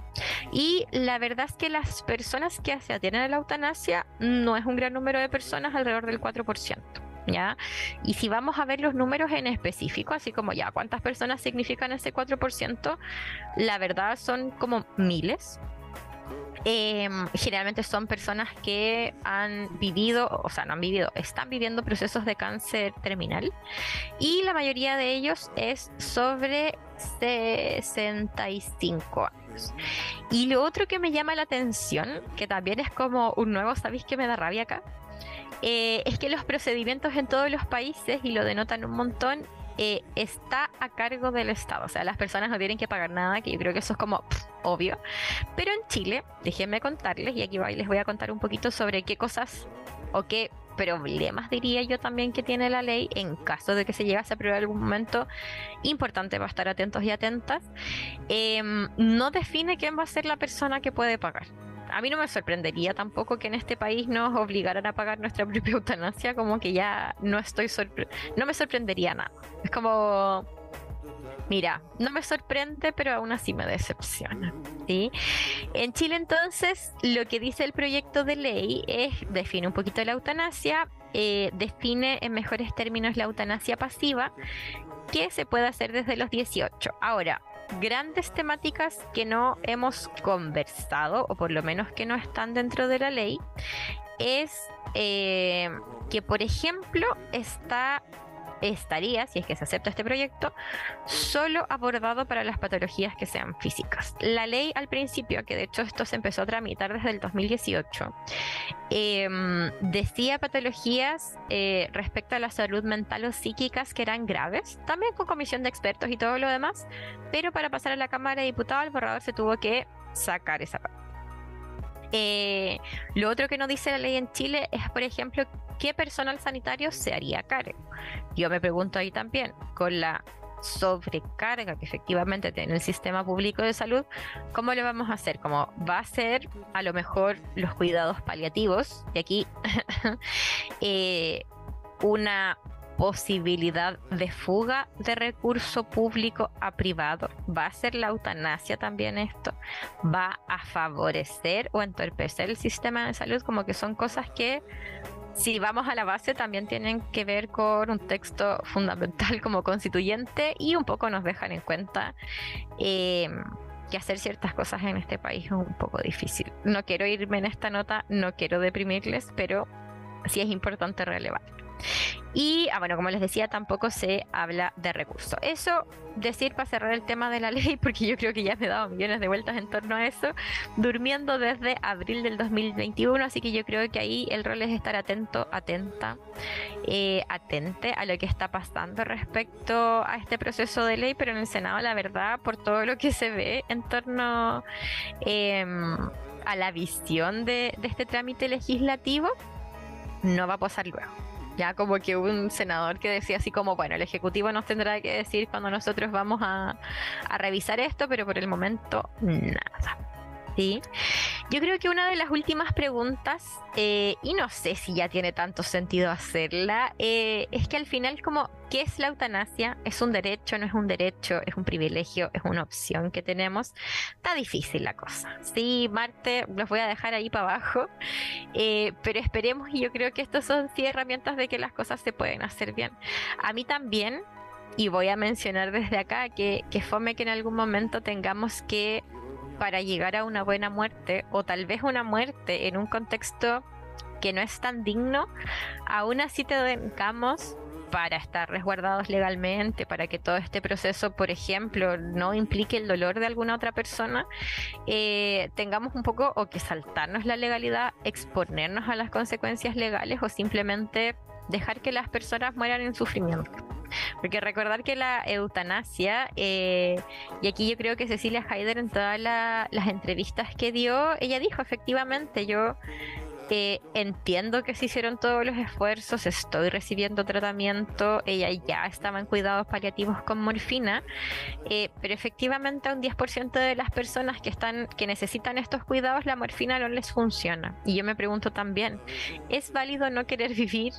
Y la verdad es que las personas que se atienden a la eutanasia no es un gran número de personas, alrededor del 4%. [LAUGHS] Y si vamos a ver los números en específico, así como ya cuántas personas significan ese 4%, la verdad son como miles, Em, generalmente son personas que han vivido, o sea, no han vivido, están viviendo procesos de cáncer terminal y la mayoría de ellos es sobre 65 años. Y lo otro que me llama la atención, que también es como un nuevo, ¿sabéis que me da rabia acá? Eh, es que los procedimientos en todos los países, y lo denotan un montón, eh, está a cargo del Estado. O sea, las personas no tienen que pagar nada, que yo creo que eso es como obvio. Pero en Chile, déjenme contarles, y aquí les voy a contar un poquito sobre qué cosas o qué problemas diría yo también que tiene la ley en caso de que se llegase a aprobar algún momento importante va a estar atentos y atentas em, no define quién va a ser la persona que puede pagar a mí no me sorprendería tampoco que en este país nos obligaran a pagar nuestra propia [LAUGHS] eutanasia, como que ya no estoy no me sorprendería nada. Es como Mira, no me sorprende, pero aún así me decepciona. ¿sí? En Chile entonces, lo que dice el proyecto de ley es, define un poquito la eutanasia, eh, define en mejores términos la eutanasia pasiva, que se puede hacer desde los 18. Ahora, grandes temáticas que no hemos conversado, o por lo menos que no están dentro de la ley, es eh, que, por ejemplo, está estaría, si es que se acepta este proyecto, solo abordado para las patologías que sean físicas. La ley al principio, que de hecho esto se empezó a tramitar desde el 2018, em, decía patologías eh, respecto a la salud mental o psíquicas que eran graves, también con comisión de expertos y todo lo demás, pero para pasar a la Cámara de Diputados el borrador se tuvo que sacar esa parte. Eh, lo otro que no dice la ley en Chile es, por ejemplo, qué personal sanitario se haría cargo. Yo me pregunto ahí también, con la sobrecarga que efectivamente tiene el sistema público de salud, ¿cómo lo vamos a hacer? ¿Cómo va a ser a lo mejor los cuidados paliativos? Y aquí [LAUGHS] eh, una posibilidad de fuga de recurso público a privado. ¿Va a ser la eutanasia también esto? ¿Va a favorecer o entorpecer el sistema de salud? Como que son cosas que si vamos a la base también tienen que ver con un texto fundamental [LAUGHS] como constituyente y un poco nos dejan en cuenta em, que hacer ciertas cosas en este país es un poco difícil. No quiero irme en esta nota, no quiero deprimirles, pero sí es importante relevar. Y, ah, bueno, como les decía, tampoco se habla de recursos. Eso, decir para cerrar el tema de la [LAUGHS] ley, porque yo creo que ya me he dado millones de vueltas en torno a eso, durmiendo desde abril del 2021, así que yo creo que ahí el rol es estar atento, atenta, eh, atente a lo que está pasando respecto a este proceso de ley, pero en el Senado, la verdad, por todo lo que se ve en torno em, a la visión de, de este trámite legislativo, no va a pasar luego ya como que un senador que decía así como, bueno, el Ejecutivo nos tendrá que decir cuando nosotros vamos a, a revisar esto, pero por el momento nada. ¿Sí? Yo creo que una de las últimas preguntas, eh, y no sé si ya tiene tanto sentido hacerla, eh, es que al final como, ¿qué es la eutanasia? ¿Es un derecho? ¿No es un derecho? ¿Es un privilegio? ¿Es una opción que tenemos? Está difícil la cosa. Sí, Marte, los voy a dejar ahí para abajo, eh, pero esperemos y yo creo que estas son sí herramientas de que las cosas se pueden hacer bien. A mí también, y voy a mencionar desde acá que, que fome que en algún momento tengamos que para llegar a una buena muerte o tal vez una muerte en un contexto que no es tan digno, aún así te dedicamos para estar resguardados legalmente, para que todo este proceso, por ejemplo, no implique el dolor de alguna otra persona, eh, tengamos un poco o que saltarnos la legalidad, exponernos a las consecuencias legales o simplemente dejar que las personas mueran en sufrimiento. Porque recordar que la eutanasia, eh, y aquí yo creo que Cecilia Haider en todas las entrevistas que dio, ella dijo efectivamente, yo Eh, entiendo que se hicieron todos los esfuerzos, estoy recibiendo tratamiento, ella ya estaba en cuidados paliativos con morfina, eh, pero efectivamente a un 10% de las personas que están que necesitan estos cuidados la morfina no les funciona. Y yo me pregunto también, ¿es válido no querer vivir?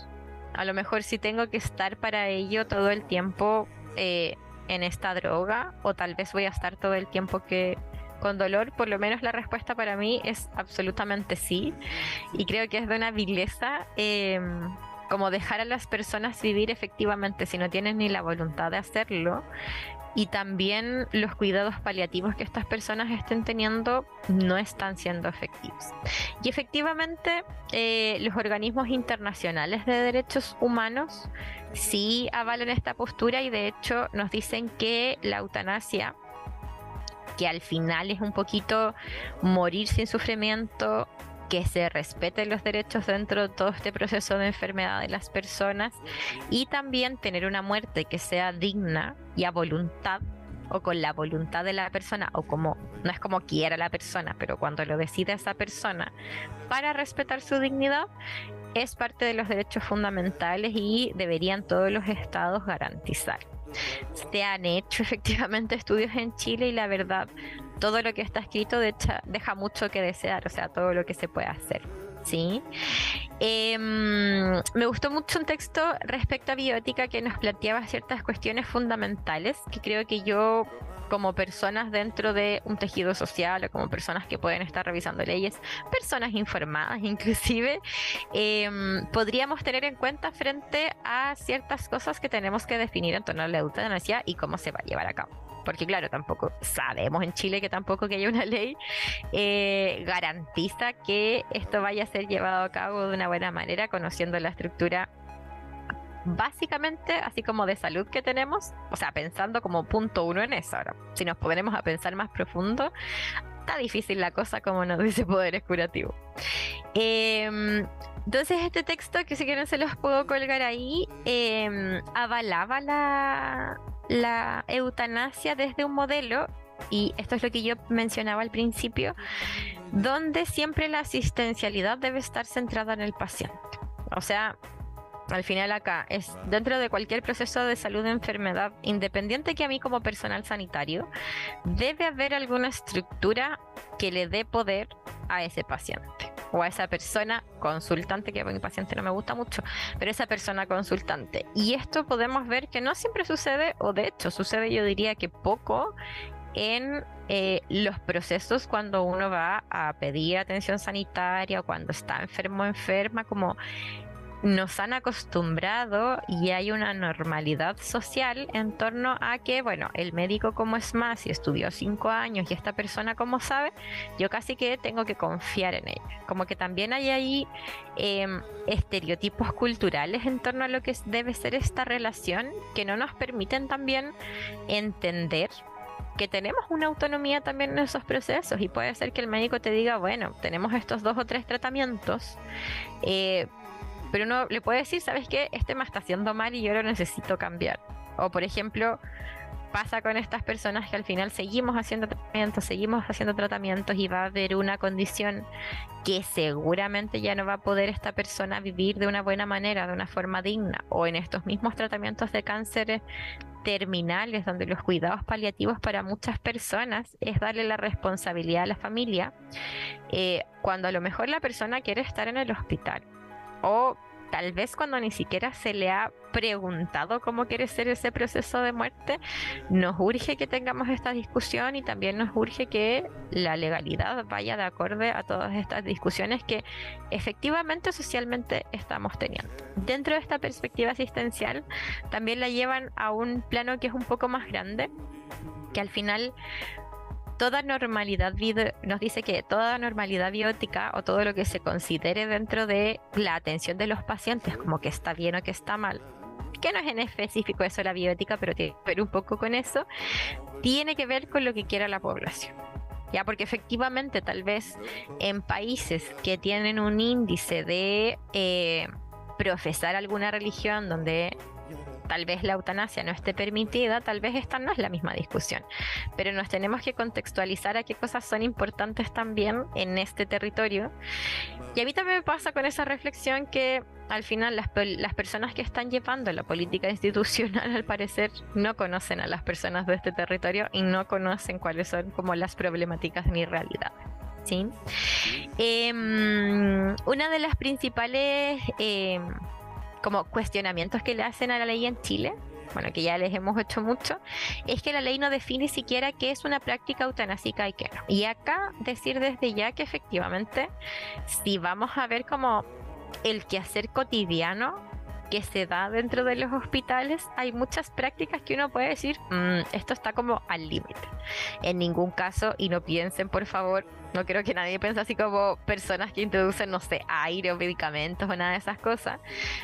A lo mejor si tengo que estar para ello todo el tiempo eh, en esta droga o tal vez voy a estar todo el tiempo que con dolor, por lo menos la respuesta para mí es absolutamente sí. Y creo que es de una vileza em, como dejar a las personas vivir efectivamente si no tienen ni la voluntad de hacerlo. Y también los cuidados paliativos que estas personas estén teniendo no están siendo efectivos. Y efectivamente eh, los organismos internacionales de derechos humanos sí avalan esta postura y de hecho nos dicen que la eutanasia que al final es un poquito morir sin sufrimiento, que se respeten los derechos dentro de todo este proceso de enfermedad de las personas y también tener una muerte que sea digna y a voluntad o con la voluntad de la persona o como no es como quiera la persona, pero cuando lo decide esa persona para respetar su dignidad es parte de los derechos fundamentales y deberían todos los estados garantizar. Se han hecho [LAUGHS] efectivamente estudios en Chile y la verdad, todo lo que está escrito deja mucho que desear, o sea, todo lo que se puede hacer. ¿sí? Em, me gustó mucho un texto respecto a biótica que nos planteaba ciertas cuestiones fundamentales que creo que yo como personas dentro de un tejido social o como personas que pueden estar revisando leyes, personas informadas [LAUGHS] inclusive, em, podríamos tener en cuenta frente a ciertas cosas que tenemos que definir en torno a la eutanasia y cómo se va a llevar a cabo porque claro, tampoco sabemos en Chile que tampoco que haya una ley eh, garantiza que esto vaya a ser llevado a cabo de una buena manera, conociendo la estructura básicamente así como de salud que tenemos, o sea, pensando como punto uno en eso. Ahora, si nos ponemos a pensar más profundo, difícil la cosa como nos dice Poderes Curativo. Em, entonces este texto, que si quieren se los puedo colgar ahí, em, avalaba la, la eutanasia desde un modelo, y esto es lo que yo mencionaba al principio, donde siempre la asistencialidad debe estar centrada en el paciente. O sea, al final acá, es dentro de cualquier proceso de salud o enfermedad, independiente que a mí como personal sanitario, debe haber alguna estructura que le dé poder a ese paciente o a esa persona consultante, que a mi paciente no me gusta mucho, pero esa persona consultante. Y esto podemos ver que no siempre sucede, o de hecho sucede yo diría que poco en eh, los procesos cuando uno va a pedir atención sanitaria o cuando está enfermo o enferma, como nos han acostumbrado y hay una normalidad social en torno a que, bueno, el médico como es más y estudió cinco años y esta persona como sabe, yo casi que tengo que confiar en ella. Como que también hay ahí em, estereotipos culturales en torno a lo que debe ser esta relación que no nos permiten también entender que tenemos una autonomía también en esos procesos y puede ser que el médico te diga, bueno, tenemos estos dos o tres tratamientos, eh, pero uno le puede decir, ¿sabes qué? Este me está haciendo mal y yo lo necesito cambiar. O por ejemplo, pasa con estas personas que al final seguimos haciendo tratamientos, seguimos haciendo tratamientos y va a haber una condición que seguramente ya no va a poder esta persona vivir de una buena manera, de una forma digna. O en estos mismos tratamientos de cánceres terminales, donde los cuidados paliativos para muchas personas es darle la responsabilidad a la familia, eh, cuando a lo mejor la persona quiere estar en el hospital o tal vez cuando ni siquiera se le ha preguntado cómo quiere ser ese proceso de muerte, nos urge que tengamos esta discusión y también nos urge que la legalidad vaya de acorde a todas estas discusiones que efectivamente socialmente estamos teniendo. Dentro de esta perspectiva asistencial, también la llevan a un plano que es un poco más grande, que al final toda normalidad nos dice que toda normalidad biótica o todo lo que se considere dentro de la atención de los pacientes como que está bien o que está mal, que no es en específico eso la biótica, pero tiene que ver un poco con eso, tiene que ver con lo que quiera la población. Ya, porque efectivamente tal vez en países que tienen un índice de eh, profesar alguna religión donde tal vez la eutanasia no esté permitida, tal vez esta no es la misma discusión. Pero nos tenemos que contextualizar a qué cosas son importantes también en este territorio. Y a mí también me pasa con esa reflexión que al final las, las personas que están llevando la política institucional [LAUGHS] al parecer no conocen a las personas de este territorio y no conocen cuáles son como las problemáticas ni realidades. ¿sí? Em, una de las principales em, como cuestionamientos que le hacen a la ley en Chile, bueno, que ya les hemos hecho mucho, es que la ley no define siquiera qué es una práctica eutanásica y qué no. Y acá decir desde ya que efectivamente, si vamos a ver como el quehacer cotidiano que se da dentro de los hospitales, hay muchas prácticas que uno puede decir, mm, esto está como al límite. En ningún caso, y no piensen por favor, no creo que nadie piense así como personas que introducen, no sé, aire o medicamentos o nada de esas cosas.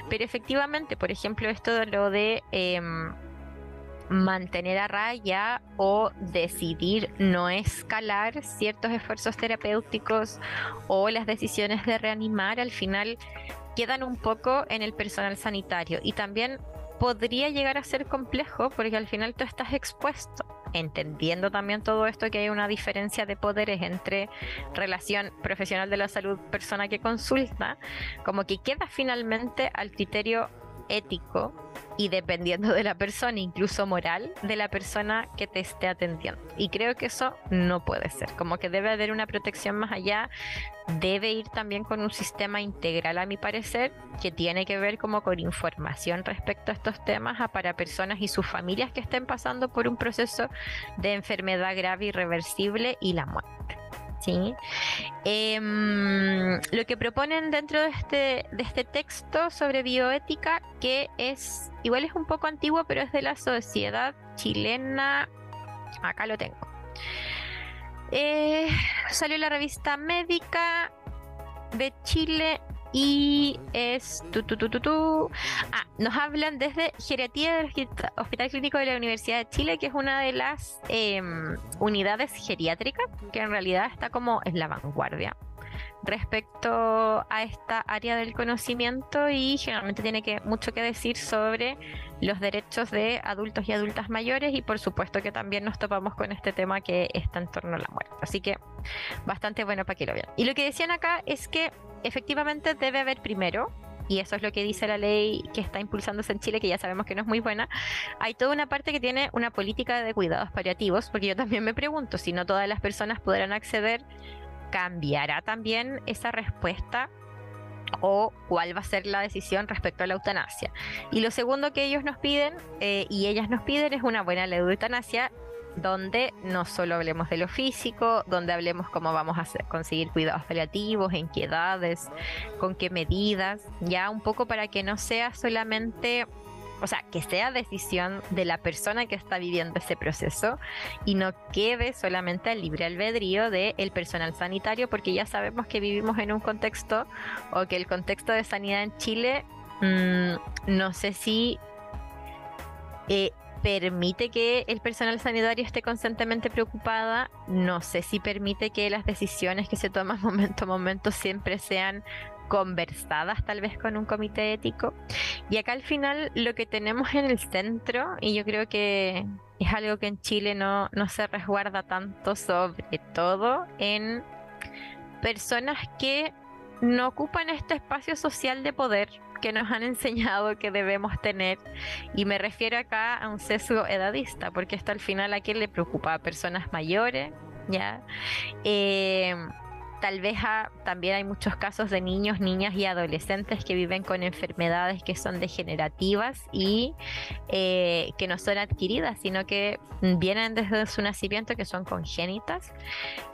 Pero efectivamente, por ejemplo, esto de lo de em, mantener a raya o decidir no escalar ciertos esfuerzos terapéuticos o las decisiones de reanimar, al final quedan un poco en el personal sanitario. Y también podría llegar a ser complejo porque al final tú estás expuesto, entendiendo también todo esto que hay una diferencia de poderes entre relación profesional de la salud, persona que consulta, como que queda finalmente al criterio ético y dependiendo de la persona, incluso moral, de la persona que te esté atendiendo. Y creo que eso no puede ser, como que debe haber una protección más allá, debe ir también con un sistema integral, a mi parecer, que tiene que ver como con información respecto a estos temas para personas y sus familias que estén pasando por un proceso de enfermedad grave, irreversible y la muerte. ¿Sí? Em, lo que proponen dentro de este, de este texto sobre bioética, que es, igual es un poco antiguo, pero es de la sociedad chilena, acá lo tengo. Eh, salió la revista médica de Chile y es. Tu, tu, tu, ah, nos hablan desde geriatría del Hospital Clínico de la Universidad de Chile, que es una de las em, unidades geriátricas que en realidad está como en la vanguardia respecto a esta área del conocimiento y generalmente tiene que, mucho que decir sobre los derechos de adultos y adultas mayores y por supuesto que también nos topamos con este tema que está en torno a la muerte. Así que bastante bueno para que lo vean. Y lo que decían acá es que efectivamente debe haber primero y eso es lo que dice la ley que está impulsándose en Chile, que ya sabemos que no es muy buena, hay toda una parte que tiene una política de cuidados paliativos, porque yo también me pregunto si no todas las personas podrán acceder ¿cambiará también esa respuesta o cuál va a ser la decisión respecto a la eutanasia. Y lo segundo que ellos nos piden eh, y ellas nos piden es una buena ley de eutanasia donde no solo hablemos de lo físico, donde hablemos cómo vamos a conseguir cuidados paliativos, en qué edades, con qué medidas, ya un poco para que no sea solamente o sea, que sea decisión de la persona que está viviendo ese proceso y no quede solamente al libre albedrío del personal sanitario, porque ya sabemos que vivimos en un contexto o que el contexto de sanidad en Chile, mm, no sé si eh, permite que el personal sanitario esté constantemente preocupada, no sé si permite que las decisiones que se toman [LAUGHS] momento a momento siempre sean conversadas tal vez con un comité ético. Y acá al final lo que tenemos en el centro, y yo creo que es algo que en Chile no, no se resguarda tanto, sobre todo en personas que no ocupan este espacio social de poder que nos han enseñado que debemos tener. Y me refiero acá a un sesgo edadista, porque esto al final a quién le preocupa, a personas mayores, ¿ya? Eh, tal vez también hay muchos casos de niños, niñas y adolescentes que viven con enfermedades que son degenerativas y eh, que no son adquiridas, sino que vienen desde su nacimiento, que son congénitas.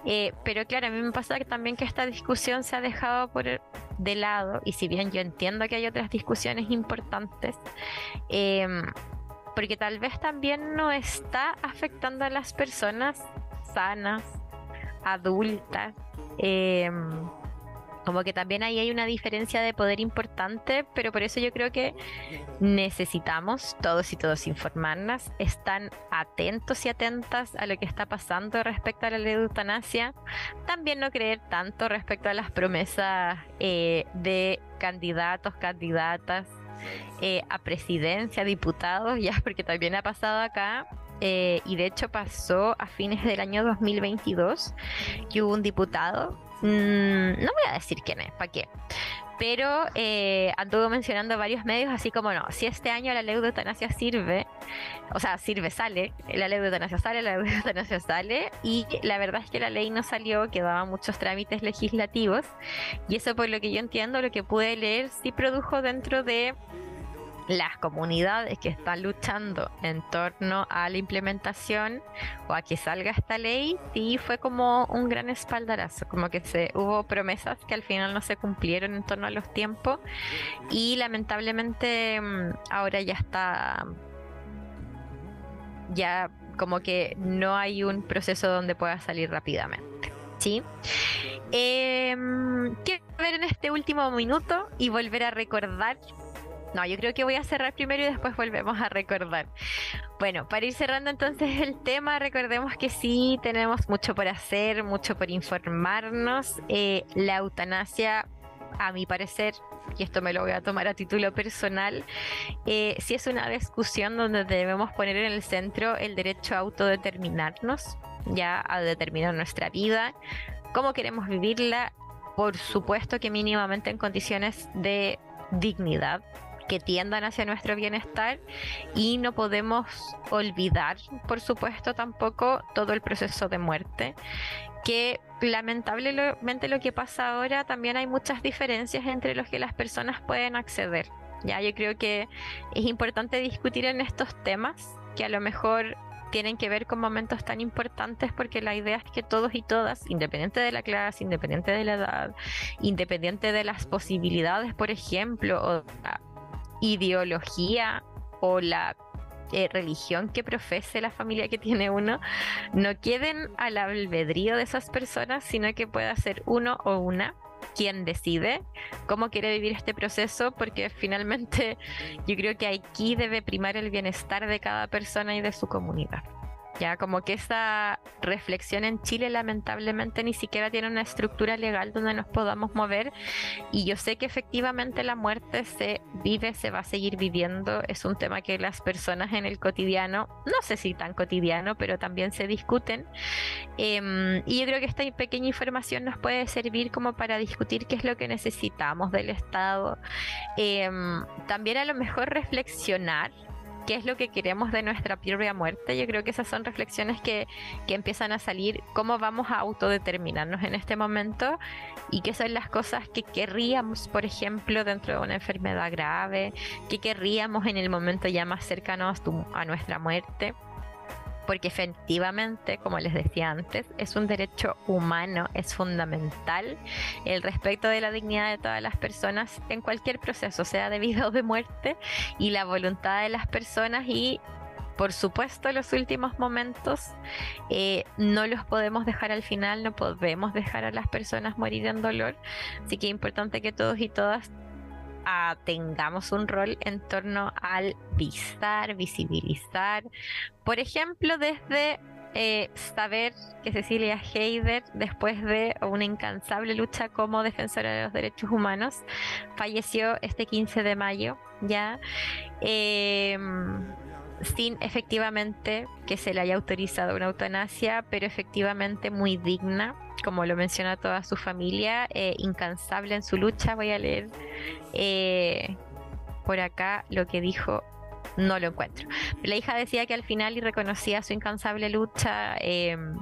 Eh, pero claro, a mí me pasa también que esta discusión se ha dejado por de lado, y si bien yo entiendo que hay otras discusiones importantes, em, porque tal vez también no está afectando a las personas sanas, adultas, Em, como que también ahí hay una diferencia de poder importante, pero por eso yo creo que necesitamos todos y todos informarnos, están atentos y atentas a lo que está pasando respecto a la ley de eutanasia, también no creer tanto respecto a las promesas eh, de candidatos, candidatas eh, a presidencia, diputados, [LAUGHS] ya, porque también ha pasado acá. Eh, y de hecho pasó a fines del año 2022 que hubo un diputado, mm, no voy a decir quién es, ¿para qué? pero eh, anduvo mencionando varios medios, así como no, si este año la ley de eutanasia sirve, o sea, sirve, sale, la ley de eutanasia sale, la ley de eutanasia sale, y la verdad es que la ley no salió, quedaban muchos trámites legislativos, y eso por lo que yo entiendo, lo que pude leer, sí produjo dentro de las comunidades que están luchando en torno a la implementación o a que salga esta ley, sí fue como un gran espaldarazo, como que se hubo promesas que al final no se cumplieron en torno a los tiempos y lamentablemente mm, ahora ya está ya como que no hay un proceso donde pueda salir rápidamente. ¿Sí? Eh, quiero ver en este último minuto y volver a recordar no, yo creo que voy a cerrar primero y después volvemos a recordar. Bueno, para ir cerrando entonces [LAUGHS] el tema, recordemos que sí tenemos mucho por hacer, mucho por informarnos. Eh, la eutanasia, a mi parecer, y esto me lo voy a tomar a título personal, eh, sí es una discusión donde debemos poner en el centro el derecho a autodeterminarnos, ya a determinar nuestra vida, cómo queremos vivirla, por supuesto que mínimamente en condiciones de dignidad, que tiendan hacia nuestro bienestar y no podemos olvidar, por supuesto, tampoco todo el proceso de muerte, que lamentablemente lo que pasa ahora también hay muchas diferencias entre los que las personas pueden acceder. Ya, yo creo que es importante discutir en estos temas que a lo mejor tienen que ver con momentos tan importantes porque la idea es que todos y todas, independiente de la clase, independiente de la edad, independiente de las posibilidades, por ejemplo, o ideología o la eh, religión que profese la familia que tiene uno, no queden al albedrío de esas personas, sino que pueda ser uno o una quien decide cómo quiere vivir este proceso, porque finalmente [LAUGHS] yo creo que aquí debe primar el bienestar de cada persona y de su comunidad. Ya como que esa reflexión en Chile lamentablemente ni siquiera tiene una estructura legal donde nos podamos mover. Y yo sé que efectivamente la muerte se vive, se va a seguir viviendo, es un tema que las personas en el cotidiano, no sé si tan cotidiano, pero también se discuten. Em, y yo creo que esta pequeña información nos puede servir como para discutir qué es lo que necesitamos del Estado, em, también a lo mejor reflexionar qué es lo que queremos de nuestra propia muerte. Yo creo que esas son reflexiones que, que, empiezan a salir, cómo vamos a autodeterminarnos en este momento y qué son las cosas que querríamos, por ejemplo, dentro de una enfermedad grave, que querríamos en el momento ya más cercano a, a nuestra muerte porque efectivamente, como les decía antes, es un derecho humano, es fundamental el respeto de la dignidad de todas las personas en cualquier proceso, sea de vida o de muerte, y la voluntad de las personas y por supuesto los últimos momentos eh, no los podemos dejar al final, no podemos dejar a las personas morir en dolor, así que es importante que todos y todas tengamos un rol en torno al visar, visibilizar, por ejemplo, desde eh, saber que Cecilia Heider, después de una incansable lucha como defensora de los derechos humanos, falleció este 15 de mayo, ya. Em, sin efectivamente que se le haya autorizado una eutanasia, pero efectivamente muy digna, como lo menciona toda su familia, eh, incansable en su lucha. Voy a leer eh, por acá lo que dijo. No lo encuentro. La hija decía que al final y reconocía su incansable lucha, em,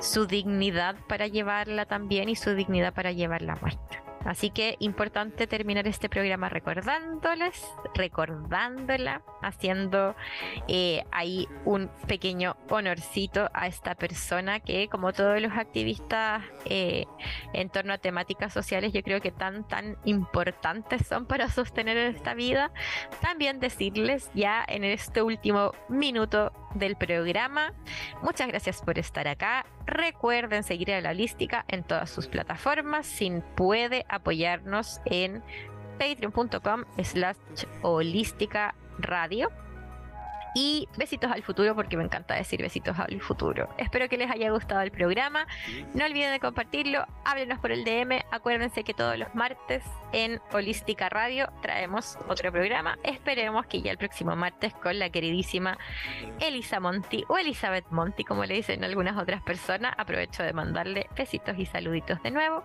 su dignidad para llevarla también y su dignidad para llevarla a muerte. Así que importante terminar este programa recordándoles, recordándola, haciendo eh, ahí un pequeño honorcito a esta persona que, como todos los activistas eh, en torno a temáticas sociales, yo creo que tan, tan importantes son para sostener esta vida. También decirles ya en este último minuto del programa, muchas gracias por estar acá. Recuerden seguir a la holística en todas sus plataformas. Sin puede apoyarnos en patreon.com slash holística radio. Y besitos al futuro porque me encanta decir besitos al futuro. Espero que les haya gustado el programa. No olviden de compartirlo, háblenos por el DM. Acuérdense que todos los martes en Holística Radio traemos otro programa. Esperemos que ya el próximo martes con la queridísima Elisa Monti o Elizabeth Monti, como le dicen algunas otras personas. Aprovecho de mandarle besitos y saluditos de nuevo.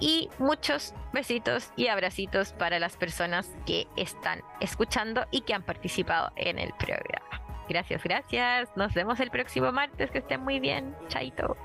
Y muchos besitos y abracitos para las personas que están escuchando y que han participado en el programa. Gracias, gracias. Nos vemos el próximo martes. Que estén muy bien. Chaito.